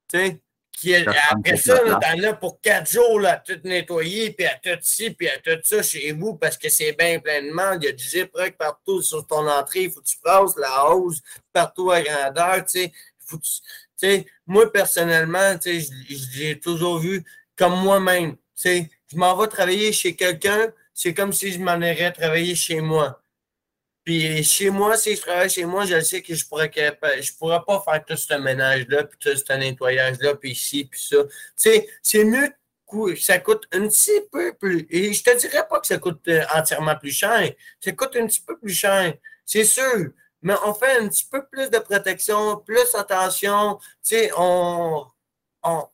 Tu sais? Qui après ça, t'en as pour quatre jours là, à tout nettoyer, puis à tout ci, puis à tout ça chez vous, parce que c'est bien plein de monde. Il y a du zip partout sur ton entrée. Il faut que tu passes la hausse partout à grandeur. Tu sais. Faut que tu moi, personnellement, j'ai toujours vu comme moi-même. Je m'en vais travailler chez quelqu'un, c'est comme si je m'en irais travailler chez moi. Puis chez moi, si je travaille chez moi, je sais que je pourrais pourrais pas faire tout ce ménage-là, puis tout ce nettoyage-là, puis ici, puis ça. c'est mieux ça coûte un petit peu plus. Et je te dirais pas que ça coûte euh, entièrement plus cher. Ça coûte un petit peu plus cher. C'est sûr mais on fait un petit peu plus de protection, plus attention. Tu sais, on, on,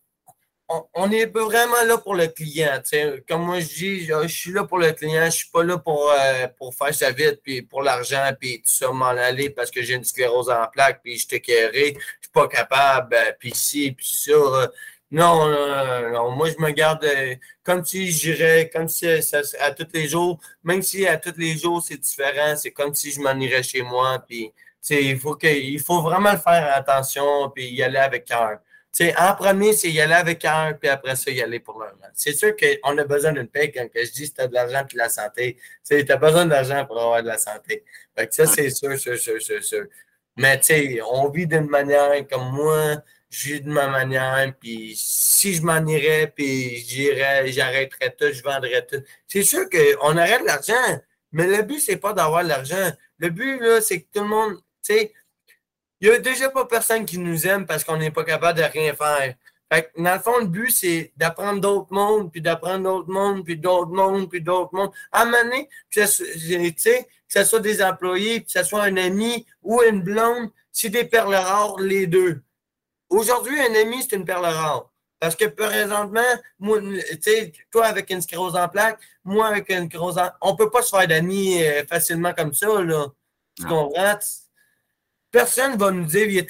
on, est vraiment là pour le client. Comme moi, je dis, je, suis là pour le client, je suis pas là pour, euh, pour faire ça vite, puis pour l'argent, puis tout ça, m'en aller parce que j'ai une sclérose en plaque, puis je éclairé, je suis pas capable, euh, puis ci, puis ça. Non, non, moi, je me garde euh, comme si j'irais, comme si à tous les jours, même si à tous les jours c'est différent, c'est comme si je m'en irais chez moi, puis il faut, que, il faut vraiment le faire attention, puis y aller avec cœur en premier, c'est y aller avec un, puis après ça, y aller pour l'argent. C'est sûr qu'on a besoin d'une paix quand je dis que tu as de l'argent et de la santé. Tu as besoin d'argent pour avoir de la santé. ça, c'est sûr, sûr, sûr, sûr, sûr. Mais tu sais, on vit d'une manière comme moi, je vis de ma manière, puis si je m'en irais, puis j'irais, j'arrêterais tout, je vendrais tout. C'est sûr qu'on aurait de l'argent, mais le but, c'est pas d'avoir l'argent. Le but, là, c'est que tout le monde, tu sais, il n'y a déjà pas personne qui nous aime parce qu'on n'est pas capable de rien faire. Fait dans le fond, le but, c'est d'apprendre d'autres mondes, puis d'apprendre d'autres mondes, puis d'autres mondes, puis d'autres mondes. À un moment donné, que ce soit des employés, que ce soit un ami ou une blonde, c'est des perles rares, les deux. Aujourd'hui, un ami, c'est une perle rare. Parce que présentement, moi, toi avec une sclérose en plaque, moi avec une sclérose en... On ne peut pas se faire d'amis euh, facilement comme ça, là. Tu comprends? Personne ne va nous dire, il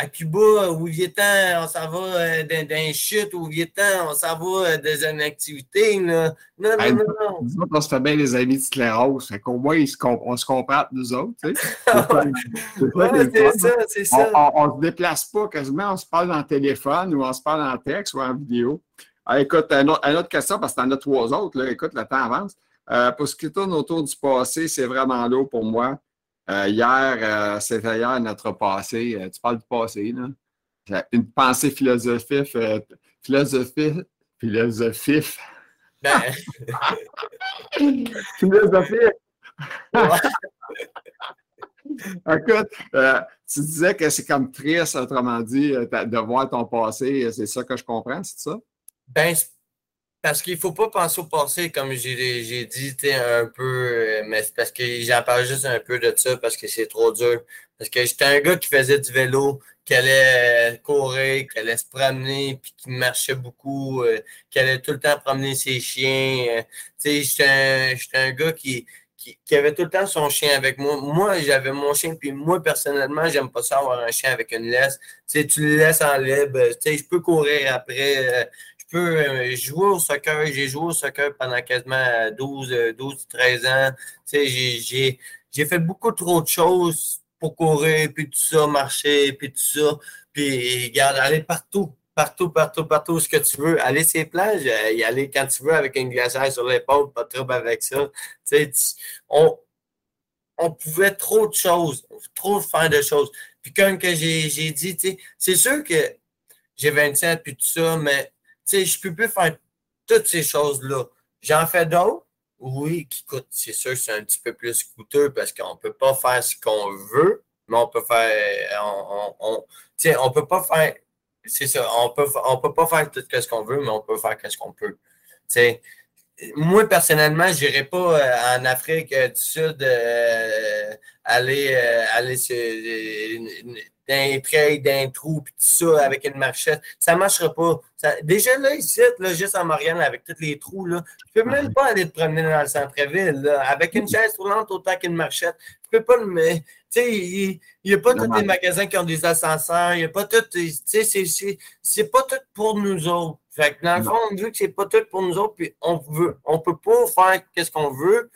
à Cuba, ou il on s'en va euh, d'un chute, ou il on s'en va euh, dans une activité. Là. Non, non, non, non. Nous autres, on se fait bien les amis de sclérose. Fait qu'au moins, on se comprend nous autres. Tu sais. c'est ça, c'est ça. On ne se déplace pas quasiment, on se parle en téléphone, ou on se parle en texte, ou en vidéo. Ah, écoute, une autre, question, parce que tu en as trois autres. Là. Écoute, le temps avance. Euh, pour ce qui tourne autour du passé, c'est vraiment lourd pour moi. Euh, hier, euh, c'était hier notre passé. Euh, tu parles du passé, là. Une pensée philosophique, philosophie, philosophie. Ben. philosophique. Écoute, tu disais que c'est comme triste, autrement dit, de voir ton passé. C'est ça que je comprends, c'est ça? Ben, parce qu'il ne faut pas penser au passé, comme j'ai dit un peu, euh, mais parce que j'en parle juste un peu de ça parce que c'est trop dur. Parce que j'étais un gars qui faisait du vélo, qui allait euh, courir, qui allait se promener, puis qui marchait beaucoup, euh, qui allait tout le temps promener ses chiens. tu sais, j'étais un, gars qui, qui, avait tout le temps son chien avec moi. Moi, j'avais mon chien, puis moi, personnellement, j'aime pas ça avoir un chien avec une laisse. Tu sais, tu le laisses en libre. Tu sais, je peux courir après euh, jouer au soccer. J'ai joué au soccer pendant quasiment 12, 12 13 ans. J'ai fait beaucoup trop de choses pour courir, puis tout ça, marcher, puis tout ça. Puis, regarde, aller partout, partout, partout, partout, ce que tu veux. Aller les plages, euh, y aller quand tu veux avec une glacière sur l'épaule, pas de trouble avec ça. on, on pouvait trop de choses, trop faire de choses. Puis comme j'ai dit, c'est sûr que j'ai 27 puis tout ça, mais sais, je peux plus faire toutes ces choses-là. J'en fais d'autres, oui, qui coûtent, c'est sûr, c'est un petit peu plus coûteux parce qu'on ne peut pas faire ce qu'on veut, mais on peut faire, on, on, on peut pas faire, c'est ça, on peut, on peut pas faire tout ce qu'on veut, mais on peut faire ce qu'on peut. Moi, personnellement, je n'irai pas euh, en Afrique euh, du Sud euh, aller, aller d'un trait, d'un trou, puis tout ça, avec une marchette. Ça ne marchera pas. déjà, là, ici, là, juste en Marianne, avec tous les trous, là, je ne peux même pas aller te promener dans le centre-ville, avec une chaise roulante autant qu'une marchette. Je peux pas le mettre. Tu sais, il n'y a pas tous les magasins qui ont des ascenseurs, il n'y a pas tout. Tu sais, c'est pas tout pour nous autres. Fait que dans le fond, on dit que c'est pas tout pour nous autres, puis on veut, on peut pas faire qu'est-ce qu'on veut.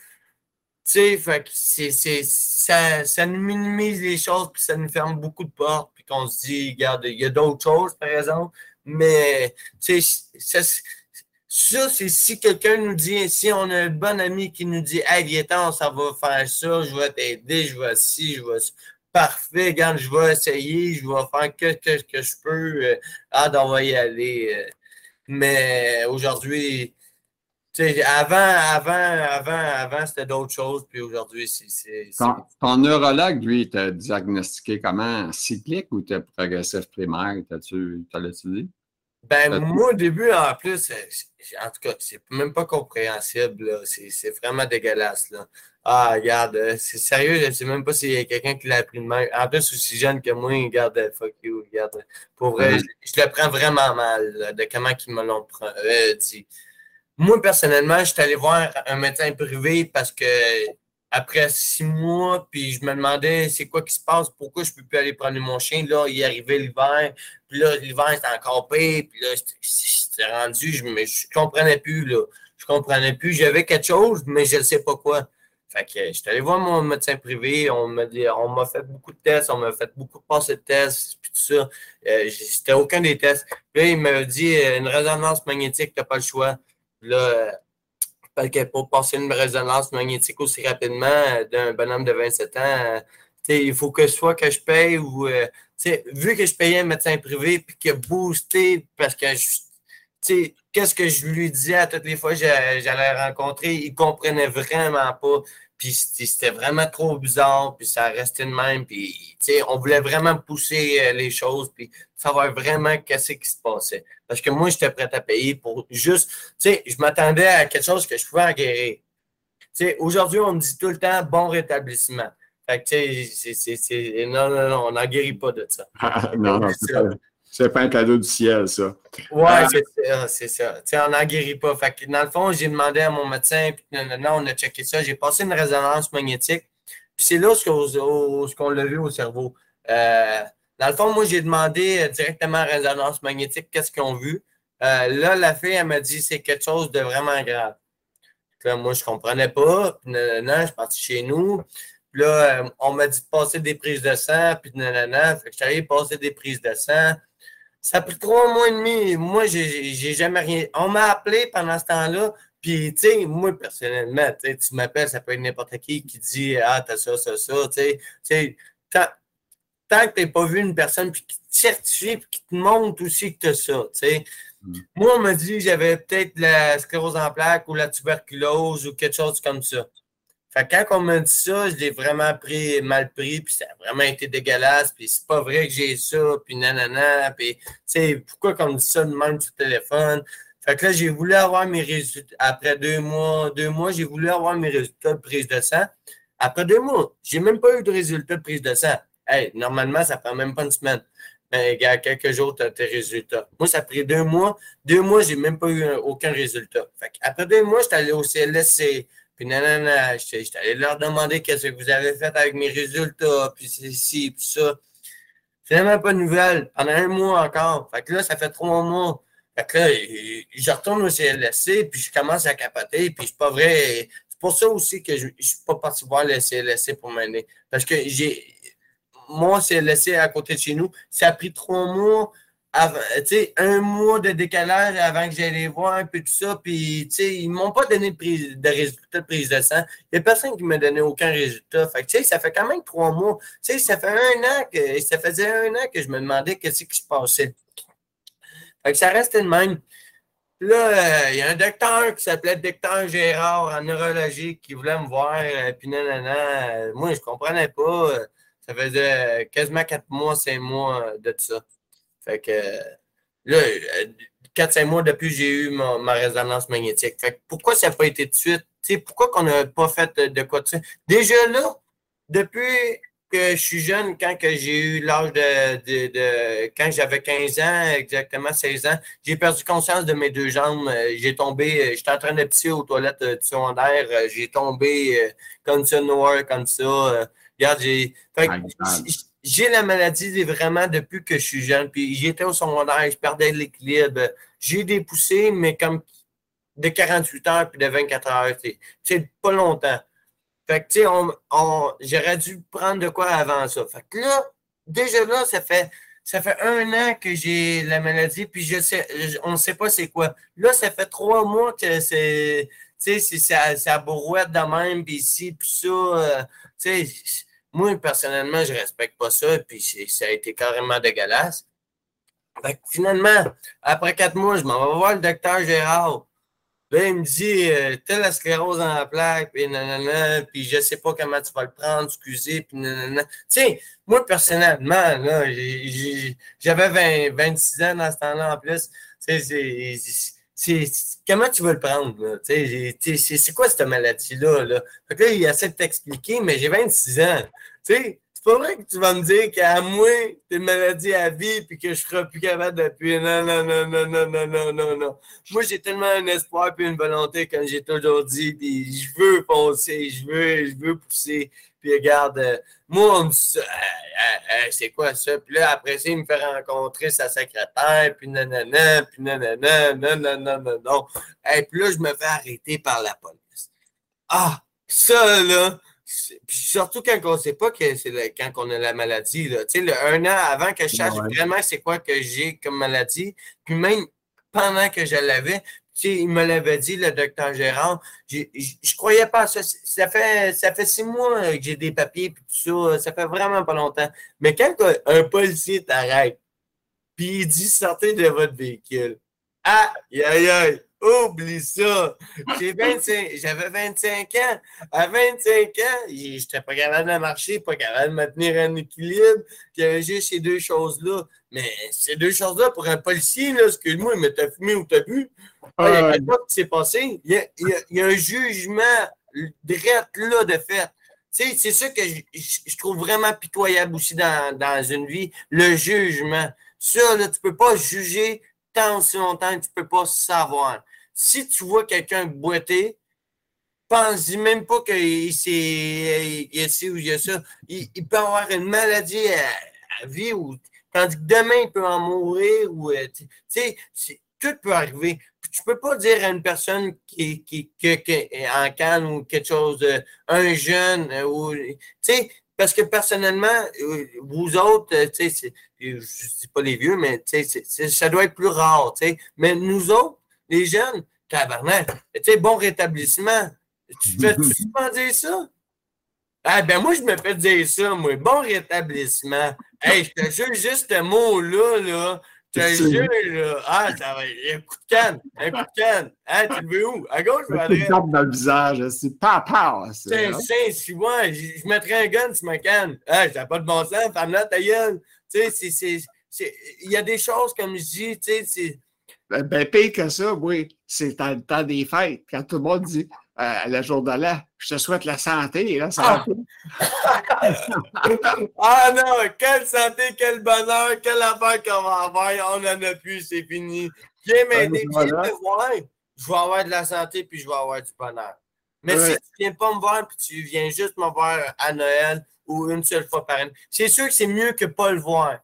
Tu sais, c'est, ça, ça nous minimise les choses, puis ça nous ferme beaucoup de portes, puis qu'on se dit, regarde, il y a d'autres choses, par exemple, mais tu sais, ça, c'est si quelqu'un nous dit, si on a un bon ami qui nous dit, hey, Gaëtan, ça va faire ça, je vais t'aider, je vais ci, je vais Parfait, regarde, je vais essayer, je vais faire que, que, que je peux. Euh, ah, on va y aller. Mais aujourd'hui, avant, avant, avant, avant, c'était d'autres choses, puis aujourd'hui, c'est. Ton, neurologue, lui, t'a diagnostiqué comment? Cyclique ou t'es progressif primaire? T'as-tu dit? Ben, moi, au début, en plus, en tout cas, c'est même pas compréhensible. C'est vraiment dégueulasse. Là. Ah, regarde, euh, c'est sérieux, je sais même pas s'il y a quelqu'un qui l'a appris de même. En plus, aussi jeune que moi, regarde, euh, fuck you, regarde. Pour vrai, mm-hmm. je, le prends vraiment mal de comment ils me l'ont euh, dit. Moi, personnellement, je suis allé voir un médecin privé parce que après six mois, puis je me demandais c'est quoi qui se passe, pourquoi je ne peux plus aller prendre mon chien? Là, il arrivait l'hiver, puis là, l'hiver, c'était encore pire, puis là, c'était rendu, je ne comprenais plus, là. Je comprenais plus. J'avais quelque chose, mais je ne sais pas quoi. Fait que je suis allé voir mon médecin privé, on m'a on m'a fait beaucoup de tests, on m'a fait beaucoup de passes de tests, puis tout ça. Euh, C'était aucun des tests. Puis là, il m'a dit euh, une résonance magnétique, tu n'as pas le choix. Là, pour passer une résonance magnétique aussi rapidement euh, d'un bonhomme de 27 ans, euh, il faut que soit que je paye ou vu que je payais un médecin privé puis que boosté parce que qu'est-ce que je lui disais à toutes les fois que j'allais rencontrer, il comprenait vraiment pas. Puis c'était vraiment trop bizarre, puis ça restait de même. Puis, on voulait vraiment pousser euh, les choses, puis savoir vraiment qu'est-ce qui se passait. Parce que moi, j'étais prêt à payer pour juste, tu sais, je m'attendais à quelque chose que je pouvais en guérir. Aujourd'hui, on me dit tout le temps bon rétablissement. Fait que, tu sais, non, non, non, on n'en guérit pas de ça. non, non, c'est c'est pas un cadeau du ciel, ça. Ouais, euh, c'est ça, c'est ça. Tu sais, on n'en guérit pas. Fait que dans le fond, j'ai demandé à mon médecin, puis non, non, on a checké ça. J'ai passé une résonance magnétique. Puis c'est là ce qu'on l'a vu au cerveau. Euh, dans le fond, moi, j'ai demandé euh, directement à résonance magnétique qu'est-ce qu'ils ont vu? là, la fille, elle m'a dit c'est quelque chose de vraiment grave. Là, moi, je ne comprenais pas. Puis, non, non, je suis parti chez nous. Puis là, on m'a dit de passer des prises de sang. Puis non, non, non. Fait que je suis allé passer des prises de sang. Ça a pris trois mois et demi. Moi, j'ai jamais rien. On m'a appelé pendant ce temps-là. Puis, tu sais, moi, personnellement, tu m'appelles, ça peut être n'importe qui qui dit Ah, t'as ça, ça, ça. Tu sais, tant, que tu n'as pas vu une personne puis qui te certifie et qui te montre aussi que tu as ça. Tu sais. Mm. Moi, on m'a dit que j'avais peut-être la sclérose en plaques ou la tuberculose ou quelque chose comme ça quand on m'a dit ça, je l'ai vraiment pris, mal pris, puis ça a vraiment été dégueulasse, puis c'est pas vrai que j'ai ça, puis nanana, puis tu sais, pourquoi qu'on me dit ça de même sur le téléphone? Fait que là, j'ai voulu avoir mes résultats. Après deux mois, deux mois, j'ai voulu avoir mes résultats de prise de sang. Après deux mois, j'ai même pas eu de résultats de prise de sang. Hey, normalement, ça prend même pas une semaine. Mais il y a quelques jours, tu as tes résultats. Moi, ça a pris deux mois. Deux mois, j'ai même pas eu aucun résultat. Fait après deux mois, j'étais allé au CLSC. Puis non, j'étais allé leur demander qu'est-ce que vous avez fait avec mes résultats, puis ci, puis ça. Finalement, pas de nouvelles. Pendant un mois encore. Fait que là, ça fait trois mois. Fait que là, je retourne au CLSC, puis je commence à capoter, puis c'est pas vrai. C'est pour ça aussi que je ne suis pas parti voir le CLSC pour m'aider. Parce que j'ai. Moi, CLSC à côté de chez nous, ça a pris trois mois un mois de décalage avant que j'aille les voir, puis tout ça, puis ils ne m'ont pas donné de, résultat de prise de sang. Il n'y a personne qui m'a donné aucun résultat. Ça fait quand même trois mois. ça fait un an que ça faisait un an que je me demandais qu'est-ce qui se passait. Fait que ça restait le même. Là, euh, il y a un docteur qui s'appelait docteur Gérard en neurologie qui voulait me voir, euh, puis nanana. Moi, je comprenais pas. Ça faisait quasiment quatre mois, cinq mois de ça. Fait que là, 4-5 mois depuis, j'ai eu ma, résonance magnétique. Fait que pourquoi ça n'a pas été de suite? pourquoi qu'on n'a pas fait de, quoi de suite? Déjà là, depuis que je suis jeune, quand j'ai eu l'âge de, quand j'avais 15 ans, exactement 16 ans, j'ai perdu conscience de mes deux jambes. J'ai tombé, j'étais en train de pisser aux toilettes du secondaire, j'ai tombé comme ça, noir, comme ça. Regarde, j'ai j'ai la maladie vraiment depuis que je suis jeune. Puis j'étais au secondaire, je perdais l'équilibre. J'ai des poussées, mais comme de 48 heures puis de 24 heures. C'est pas longtemps. Fait que, tu sais, on, j'aurais dû prendre de quoi avant ça. Fait que là, déjà là, ça fait, ça fait un an que j'ai la maladie, puis je sais, on ne sait pas c'est quoi. Là, ça fait trois mois que c'est, tu sais, c'est ça bourrouette de même, puis ici, puis ça. Euh, tu sais, moi, personnellement, je respecte pas ça, puis ça a été carrément dégueulasse. finalement, après quatre mois, je m'en vais voir le docteur Gérard. Là, il me dit, euh, t'as la sclérose en plaque, puis nanana, puis je sais pas comment tu vas le prendre, excusez, puis nanana. Tu sais, moi, personnellement, là, j'avais 26 ans dans ce temps-là en plus. C'est, comment tu veux le prendre, C'est quoi cette maladie-là, là? Fait que là, il essaie de t'expliquer, mais j'ai 26 ans. Sais, pas vrai que tu vas me dire qu'à moi, t'es une maladie à vie puis que je serai plus capable d'appuyer. Non, non, non, non, non, non, non, non, non. Moi, j'ai tellement un espoir et une volonté, comme j'ai toujours dit, puis je veux foncer, je veux, je veux pousser. Puis regarde, euh, moi, on me dit c'est quoi ça? Puis là, après ça, il me fait rencontrer sa secrétaire, puis nanana, puis nanana, nanana, non. Et puis là, je me fais arrêter par la police. Ah, ça, là, puis surtout quand on ne sait pas que c'est quand on a la maladie. Là. Le, un an avant que je sache vraiment c'est quoi que j'ai comme maladie, puis même pendant que je l'avais, il me l'avait dit, le docteur Gérard, je ne croyais pas ça. Ça fait, ça fait six mois que j'ai des papiers et tout ça. Ça fait vraiment pas longtemps. Mais quand un policier t'arrête, puis il dit sortez de votre véhicule. Aïe, aïe, aïe. Oublie ça! J'avais 25 ans. À 25 ans, j'étais pas capable de marcher, pas capable de maintenir un équilibre. Puis il y avait juste ces deux choses-là. Mais ces deux choses-là, pour un policier, excuse-moi, mais t'as fumé ou t'as bu? Ah, il y a quelque chose qui s'est passé. Il y, a, un jugement direct là de fait. C'est ça que je, trouve vraiment pitoyable aussi dans, dans une vie, le jugement. Ça, là, tu peux pas juger tant aussi longtemps que tu ne peux pas savoir. Si tu vois quelqu'un boiter, pense même pas qu'il y a ci ou il y a ça. Il, peut avoir une maladie à, vie ou tandis que demain, il peut en mourir ou euh, tout peut arriver. Tu peux pas dire à une personne qui, qui, est en canne ou quelque chose, un jeune, euh, ou, parce que personnellement, euh, vous autres, je ne dis pas les vieux, mais ça doit être plus rare. Mais nous autres, les jeunes, tabarnak, tu sais, bon rétablissement. Tu fais souvent dire ça? Ah, ben moi, je me fais dire ça, moi. Bon rétablissement. Hey, je te jure, juste ce mot-là, là, je te là. Ah, ça va. Un coup de canne. Un coup de canne. Hein, tu le veux où? À gauche ou à droite? tape dans le visage. C'est pas pas. C'est c'est, si moi, je mettrais un gun sur ma canne. Ah, ça pas de bon sens. Femme-là, ta gueule. Tu sais, c'est. Il y a des choses, comme je dis, tu sais, c'est. Ben, ben, pire que ça, oui. C'est le temps des fêtes. Quand tout le monde dit euh, le jour de l'an. Je te souhaite la santé. Là, ça ah. ah non, quelle santé, quel bonheur, quelle affaire qu'on va avoir. On n'en a plus, c'est fini. Viens m'aider, viens me voir. Je vais avoir de la santé puis je vais avoir du bonheur. Mais si tu ne viens pas me voir puis tu viens juste me voir à Noël ou une seule fois par année, c'est sûr que c'est mieux que pas le voir.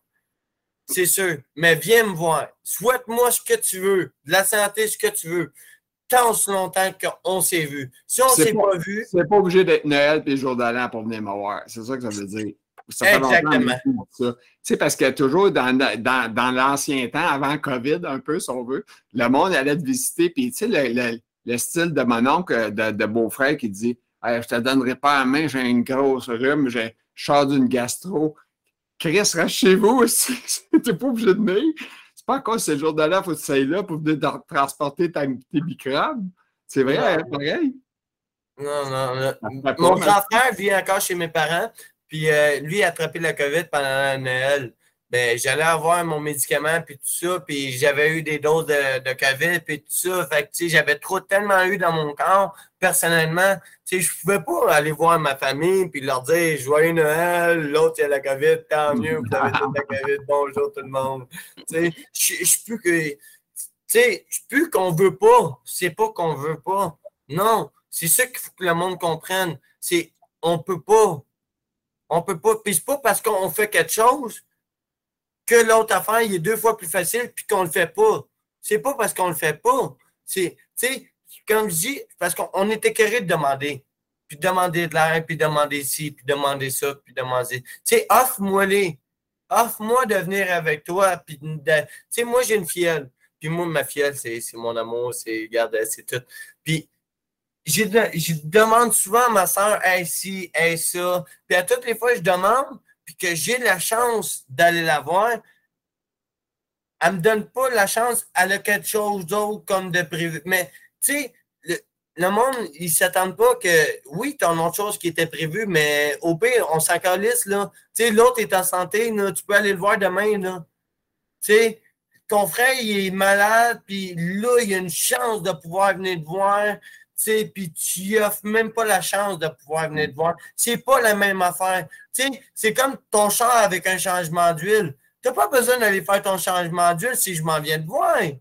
C'est sûr. Mais viens me voir. Souhaite-moi ce que tu veux. De la santé, ce que tu veux tant aussi longtemps qu'on s'est vu. Si on ne s'est pas, vu. C'est pas obligé d'être Noël et jour de l'an pour venir me voir. C'est ça que ça veut dire. Exactement. Tu sais, parce que toujours dans, dans, dans l'ancien temps, avant COVID, un peu, si on veut, le monde allait te visiter. Puis, tu sais, le, le, style de mon oncle, de, de beau-frère, qui dit Je te donnerai pas la main, j'ai une grosse rhume, j'ai sors d'une gastro. Chris, reste chez vous aussi. T'es pas obligé de venir c'est pas encore ce jour de là, il faut que tu sois là pour venir transporter tes microbes. C'est vrai, hein, pareil? Non, non. Mon grand frère vit encore chez mes parents, puis euh, lui a attrapé la COVID pendant Noël ben, j'allais avoir mon médicament, puis tout ça, puis j'avais eu des doses de, de COVID, puis tout ça. Fait j'avais trop tellement eu dans mon corps, personnellement, tu sais, je pouvais pas aller voir ma famille, puis leur dire « Joyeux Noël, l'autre, il a la COVID, tant mieux, vous avez la COVID, bonjour tout le monde. » Tu sais, je suis plus que... Tu sais, je plus qu'on veut pas. C'est pas qu'on veut pas. Non, c'est ça qu'il faut que le monde comprenne. C'est on peut pas. On peut pas. Puis c'est pas parce qu'on fait quelque chose que l'autre affaire, il est deux fois plus facile puis qu'on le fait pas. C'est pas parce qu'on le fait pas. C'est, tu sais, comme je dis, parce qu'on est écœuré de demander. Puis demander de l'air, puis demander ci, puis demander ça, puis demander. Tu sais, offre-moi les. Offre-moi de venir avec toi. Puis, tu sais, moi, j'ai une fielle. Puis moi, ma fielle, c'est mon amour, c'est, regarde, c'est tout. Puis, je, demande souvent à ma soeur, hey, ci, hey, ça. Puis à toutes les fois, je demande, puis que j'ai la chance d'aller la voir, elle me donne pas la chance, elle a quelque chose d'autre comme de privé. Mais sais, le, monde, ils s'attendent pas que, oui, tu as autre chose qui était prévue, mais au pire, on s'en là. Tu sais, l'autre est en santé, là, tu peux aller le voir demain, là. Tu sais, ton frère, il est malade, puis là, il a une chance de pouvoir venir te voir puis tu offres même pas la chance de pouvoir venir te voir. C'est pas la même affaire. C'est comme ton char avec un changement d'huile. Tu n'as pas besoin d'aller faire ton changement d'huile si je m'en viens de voir. Tu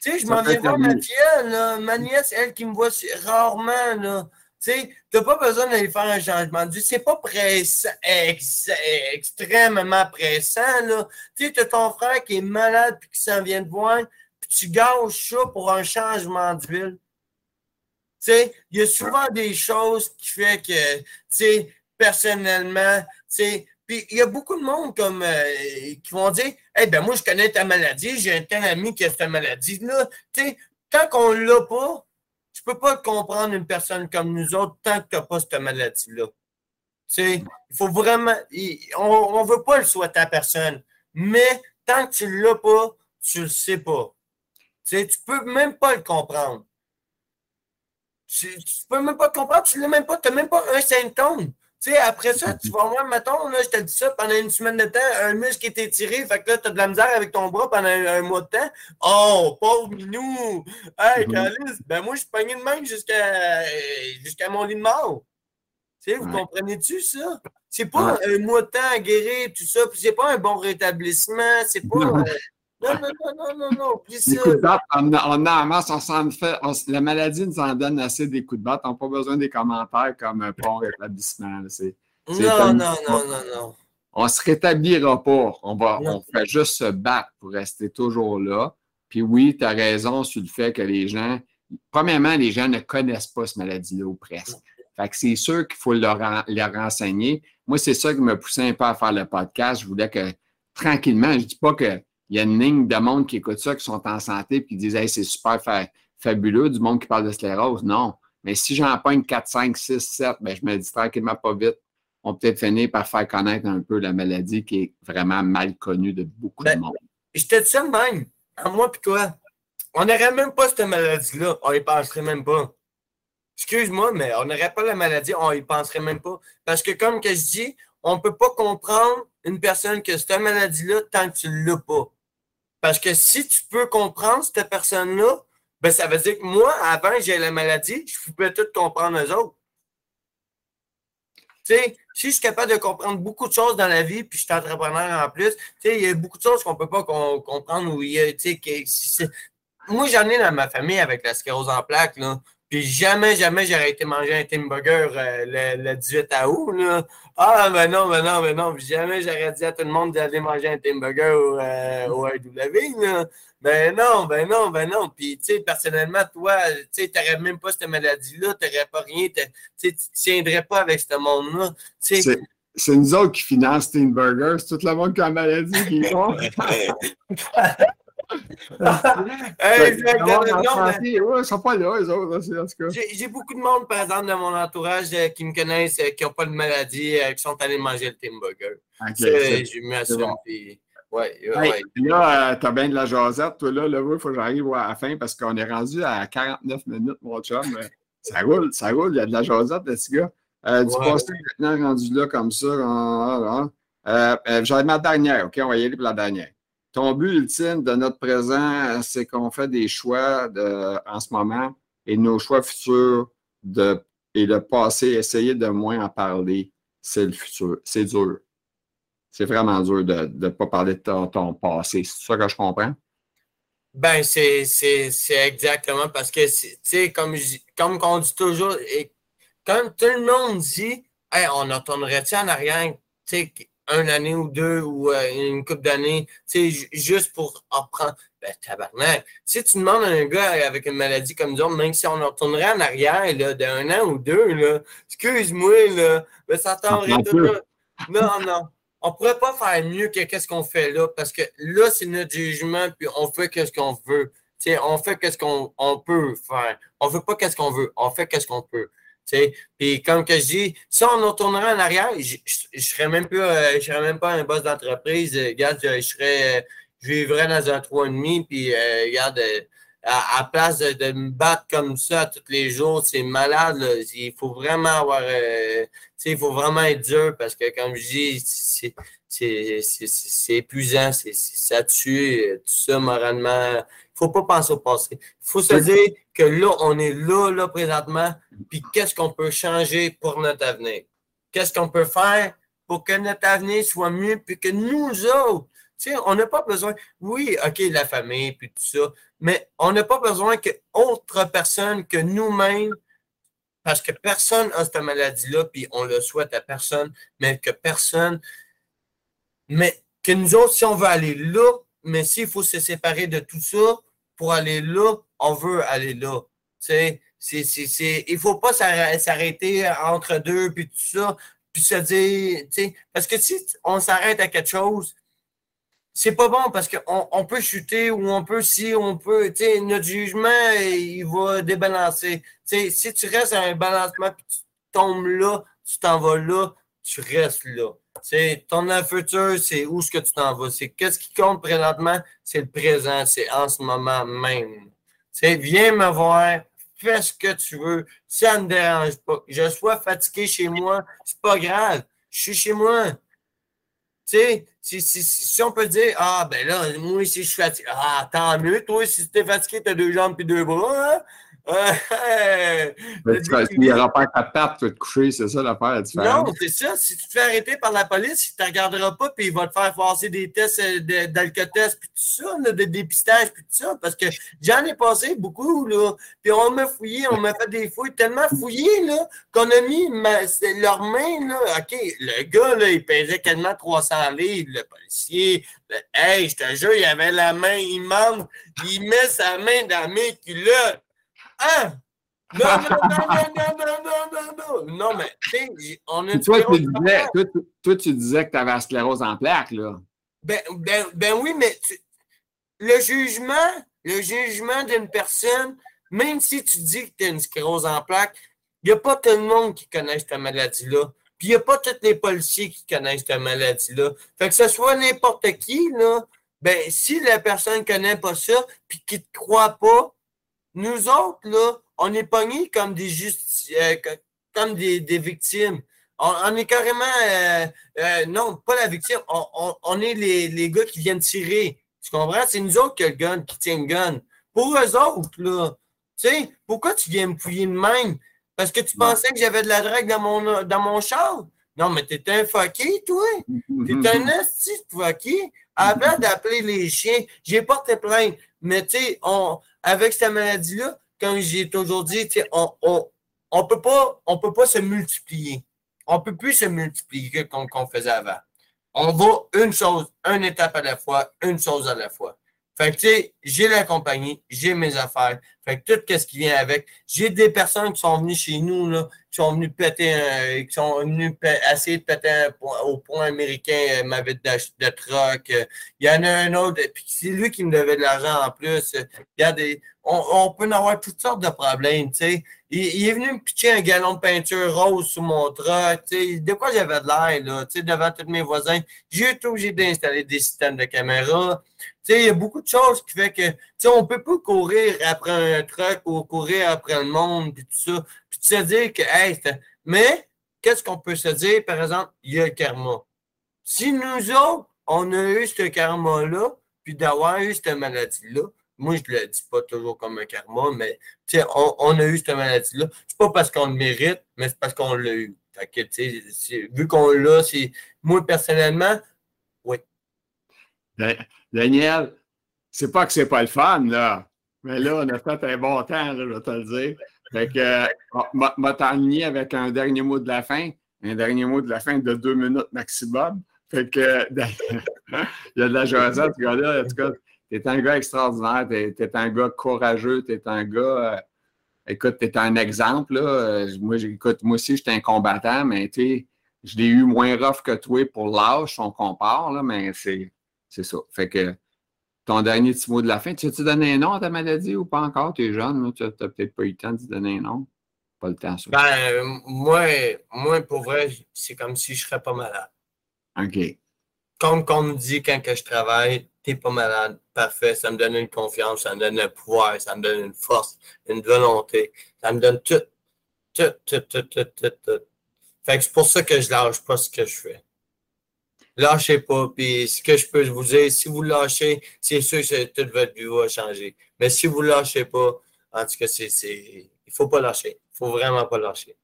sais, je m'en viens de voir ma fille, ma nièce, elle qui me voit rarement. Là. Tu n'as pas besoin d'aller faire un changement d'huile. C'est pas pressant, extrêmement pressant. Là. Tu as ton frère qui est malade et qui s'en vient de voir, puis tu gâches ça pour un changement d'huile il y a souvent des choses qui fait que, tu sais, personnellement, puis il y a beaucoup de monde comme euh, qui vont dire Eh ben moi, je connais ta maladie, j'ai un tel ami qui a cette maladie-là. Tant qu'on ne l'a pas, tu ne peux pas comprendre une personne comme nous autres tant que tu n'as pas cette maladie-là. Il faut vraiment. on ne veut pas le souhaiter à personne. Mais tant que tu ne l'as pas, tu ne le sais pas. Tu tu peux même pas le comprendre. Tu, ne peux même pas comprendre, tu l'as même pas, tu n'as même pas un symptôme. Tu sais, après ça, tu vas voir, mettons, là, je te dis ça, pendant une semaine de temps, un muscle est étiré, fait que là, tu as de la misère avec ton bras pendant un, mois de temps. Oh, pauvre minou! Hey, Calice, ben moi, je suis pogné de même jusqu'à mon lit de mort. Tu sais, vous comprenez-tu ça? C'est pas un mois de temps à guérir, tout ça, puis c'est pas un bon rétablissement, c'est pas. Non, non, non, non, non, Les coups de batte, on, on, a en masse, on s'en fait. la maladie nous en donne assez des coups de batte. On n'a pas besoin des commentaires comme un bon rétablissement. non, non, non, non, non. On ne se rétablira pas. On, va, on fait juste se battre pour rester toujours là. Puis oui, tu as raison sur le fait que les gens, premièrement, les gens ne connaissent pas cette maladie-là ou presque. Fait que c'est sûr qu'il faut leur, leur renseigner. Moi, c'est ça qui me poussait un peu à faire le podcast. Je voulais que tranquillement, je ne dis pas que il y a une ligne de monde qui écoute ça, qui sont en santé, puis qui disent Hey, c'est super fabuleux, du monde qui parle de sclérose. Non. Mais si j'en pogne 4, 5, 6, 7, ben, je me dis tranquillement pas vite. On peut être finir par faire connaître un peu la maladie qui est vraiment mal connue de beaucoup de ben, monde. Je te dis ça même, à moi et toi. On n'aurait même pas cette maladie-là. On y penserait même pas. Excuse-moi, mais on n'aurait pas la maladie, on y penserait même pas. Parce que, comme que je dis, on ne peut pas comprendre une personne qui a cette maladie-là tant que tu ne l'as pas. Parce que si tu peux comprendre cette personne-là, ben ça veut dire que moi, avant j'ai la maladie, je pouvais tout comprendre eux autres. Tu sais, si je suis capable de comprendre beaucoup de choses dans la vie, puis je suis entrepreneur en plus, tu sais, il y a beaucoup de choses qu'on ne peut pas comprendre. Y a, moi, j'en ai dans ma famille avec la sclérose en plaques. Là. Puis jamais, jamais j'aurais été manger un Tim Burger euh, le, 18 août. Là. Ah, ben non, ben non, ben non. jamais j'aurais dit à tout le monde d'aller manger un Tim Burger au, euh, au RW. Ben non, ben non, ben non. Puis, tu sais, personnellement, toi, tu sais, n'aurais même pas cette maladie-là, tu n'aurais pas rien, tu ne tiendrais pas avec ce monde-là. C'est nous autres qui financent Tim Burger, c'est tout le monde qui a la maladie qui font. J'ai beaucoup de monde, par exemple, dans mon entourage euh, qui me connaissent, euh, qui n'ont pas de maladie, euh, qui sont allés manger le Tim Burger. Ouais, ouais. là, tu as bien de la jasette. Toi, là, il faut que j'arrive à la fin parce qu'on est rendu à 49 minutes, mon chum. Ça roule, ça roule. Il y a de la jasette, ce gars. du passé maintenant rendu là comme ça. J'aurais ma dernière, OK? On va y aller pour la dernière ton but ultime de notre présent, c'est qu'on fait des choix en ce moment et nos choix futurs et le passé, essayer de moins en parler, c'est le futur. C'est dur. C'est vraiment dur de ne pas parler de ton, passé. C'est ça que je comprends? Ben, c'est exactement parce que, tu sais, comme, comme on dit toujours, et quand tout le monde dit, on retournerait-tu en arrière? Une année ou deux ou euh, une couple d'années, juste pour apprendre. Ben, tabarnak. Si tu demandes à un gars avec une maladie comme nous même si on retournerait en arrière d'un an ou deux, là, excuse-moi, là, ben, ça t'aurait tout là. Non, non. On pourrait pas faire mieux que qu'est-ce qu'on fait là, parce que là, c'est notre jugement, puis on fait qu'est-ce qu'on veut. on fait qu'est-ce qu'on peut faire. On veut pas qu'est-ce qu'on veut, on fait qu'est-ce qu'on peut. Puis comme que je dis, si on retournerait en arrière, je ne serais même pas, euh, je serais même pas un boss d'entreprise. Euh, regarde, je, serais, je vivrais dans un 3,5, puis euh, regarde, à, place de, me battre comme ça tous les jours, c'est malade. Il faut vraiment avoir. Euh, il faut vraiment être dur parce que, comme je dis, c'est épuisant, ça tue, tout ça moralement. Il ne faut pas penser au passé. Il faut se dire que là, on est là, là, présentement, puis qu'est-ce qu'on peut changer pour notre avenir? Qu'est-ce qu'on peut faire pour que notre avenir soit mieux, puis que nous autres, on n'a pas besoin, oui, OK, la famille, puis tout ça, mais on n'a pas besoin que autre personne que nous-mêmes, parce que personne n'a cette maladie-là, puis on le souhaite à personne, mais que personne, mais que nous autres, si on veut aller là, mais s'il faut se séparer de tout ça pour aller là, on veut aller là. Tu sais, il faut pas s'arrêter entre deux, puis tout ça, puis se dire, parce que si on s'arrête à quelque chose, c'est pas bon parce qu'on on peut chuter ou on peut, si on peut, tu sais, notre jugement, il va débalancer. Tu sais, si tu restes à un balancement puis tu tombes là, tu t'en vas là, tu restes là. Sais, ton futur, c'est où est-ce que tu t'en vas? C'est qu'est-ce qui compte présentement, c'est le présent, c'est en ce moment même. Sais, viens me voir, fais ce que tu veux, ça ne me dérange pas. Je sois fatigué chez moi, c'est pas grave. Je suis chez moi. Tu sais, si, si, si, on peut dire, ah, ben là, moi, si je suis fatigué, ah, tant mieux, toi, si tu es fatigué, tu as deux jambes et deux bras, hein? Mais tu, il n'y aura pas ta patte, tu vas te coucher, c'est ça l'affaire. Non, c'est ça. Si tu te fais arrêter par la police, il ne te regardera pas, puis il va te faire passer des tests euh, d'alcotest, puis tout ça, de dépistage, puis tout ça, parce que j'en ai passé beaucoup, là. Puis on m'a fouillé, on m'a fait des fouilles tellement fouillées, là, qu'on a mis leurs mains, là. OK, le gars, là, il pesait quasiment 300 livres, le policier. hey, je te jure, il avait la main immense, il met sa main dans mes culottes. Hein? Non, non, non, non, non, non, non, non, mais tu sais, on est. Toi, tu toi, tu disais que tu avais la sclérose en plaques, là. Ben, ben, ben oui, mais le jugement, le jugement d'une personne, même si tu dis que tu as une sclérose en plaques, il n'y a pas tout le monde qui connaît cette maladie-là. Puis il n'y a pas tous les policiers qui connaissent cette maladie-là. Fait que ce soit n'importe qui, là, ben, si la personne ne connaît pas ça, puis qui ne te croit pas, nous autres, là, on est pognés comme des euh, comme des, victimes. On, est carrément euh, euh, non, pas la victime, on, est les, les, gars qui viennent tirer. Tu comprends? C'est nous autres qui a le gun, qui tient le gun. Pour eux autres, là, tu sais, pourquoi tu viens me fouiller de même? Parce que tu pensais que j'avais de la drague dans mon, dans mon char? Non, mais t'es un fucké, toi. T'es un asti fucké. Avant d'appeler les chiens, j'ai porté plainte. Mais tu sais, on, avec cette maladie-là, comme j'ai toujours dit, on on peut pas, peut pas se multiplier. On peut plus se multiplier comme on faisait avant. On va une chose, une étape à la fois, une chose à la fois. Fait que, tu sais, j'ai la compagnie, j'ai mes affaires. Fait que tout ce qui vient avec. J'ai des personnes qui sont venues chez nous, là, qui sont venues péter, qui sont venues essayer de péter au point américain euh, ma vie de, de troc. Il y en a un autre, puis c'est lui qui me devait de l'argent en plus. A des, on, peut en avoir toutes sortes de problèmes, tu sais. Il, est venu me pitcher un galon de peinture rose sous mon truck, tu sais. De quoi j'avais de l'air, là, tu sais, devant tous mes voisins. J'ai été obligé d'installer des systèmes de caméra. Sais, il y a beaucoup de choses qui fait que, tu sais, on peut pas courir après un truck ou courir après le monde, puis tout ça. Puis tu sais dire que, hey, mais qu'est-ce qu'on peut se dire, par exemple, il y a le karma. Si nous autres, on a eu ce karma-là, puis d'avoir eu cette maladie-là, moi, je ne le dis pas toujours comme un karma, mais on, on a eu cette maladie-là. C'est pas parce qu'on le mérite, mais c'est parce qu'on l'a eu. Vu qu'on l'a, c'est moi personnellement, oui. Daniel, c'est pas que c'est pas le fun, là. Mais là, on a fait un bon temps, là, je vais te le dire. Fait que, euh, m'a avec un dernier mot de la fin. Un dernier mot de la fin de deux minutes maximum. Fait que, il y a de la joie, ce gars-là. En tout cas, tu es un gars extraordinaire, tu es, un gars courageux, tu es un gars. Euh, écoute, tu es un exemple. Là. Moi, écoute, moi aussi, j'étais un combattant, mais tu je l'ai eu moins rough que toi pour l'âge, on compare, là, mais c'est ça. Fait que ton dernier petit mot de la fin, tu as-tu donné un nom à ta maladie ou pas encore? Tu es jeune, tu n'as peut-être pas eu le temps de donner un nom. Pas le temps, ça. Ben, moi, moi, pour vrai, c'est comme si je ne serais pas malade. OK. Comme on me dit quand que je travaille, t'es pas malade, parfait, ça me donne une confiance, ça me donne un pouvoir, ça me donne une force, une volonté, ça me donne tout, tout, tout, tout, tout, tout, tout. Fait que c'est pour ça que je lâche pas ce que je fais. Lâchez pas, puis ce que je peux vous dire, si vous lâchez, c'est sûr que toute votre vie va changer. Mais si vous lâchez pas, en tout cas, c'est, il faut pas lâcher. Il faut vraiment pas lâcher.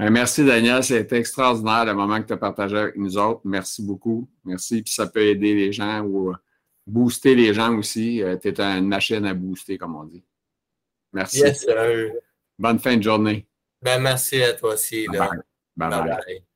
Euh, merci, Daniel. C'était extraordinaire le moment que tu as partagé avec nous autres. Merci beaucoup. Merci. Puis ça peut aider les gens ou euh, booster les gens aussi. Euh, tu es une machine à booster, comme on dit. Merci. Yes, sir. Bonne fin de journée. Ben, merci à toi aussi. Là. Bye bye. bye.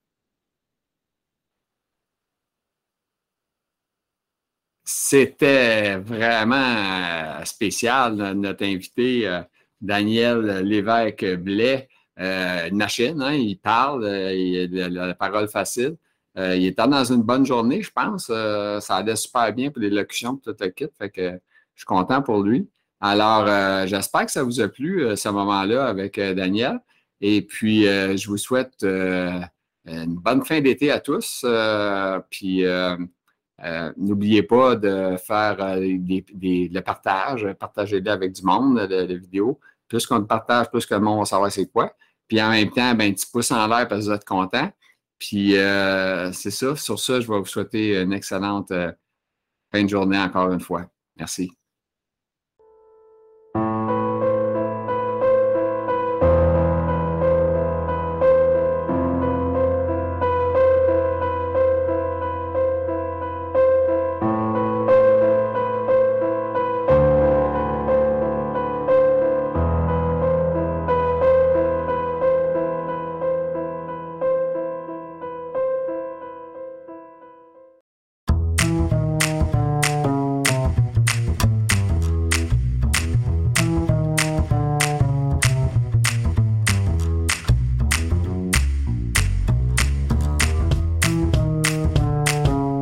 C'était vraiment spécial, notre invité, Daniel Lévesque-Blais. Euh, machine, hein, il parle, euh, il a la, parole facile. Euh, il était dans une bonne journée, je pense. ça allait super bien pour l'élocution, l'équipe. Fait que je suis content pour lui. Alors, j'espère que ça vous a plu, ce moment-là, avec Daniel. Et puis, je vous souhaite une bonne fin d'été à tous. puis, n'oubliez pas de faire des, le partage, partager-le avec du monde, la vidéo. Plus qu'on partage, plus que le monde va savoir c'est quoi. Puis en même temps, ben, un petit pouce en l'air parce que vous êtes content. Puis euh, c'est ça. Sur ça, je vais vous souhaiter une excellente euh, fin de journée encore une fois. Merci.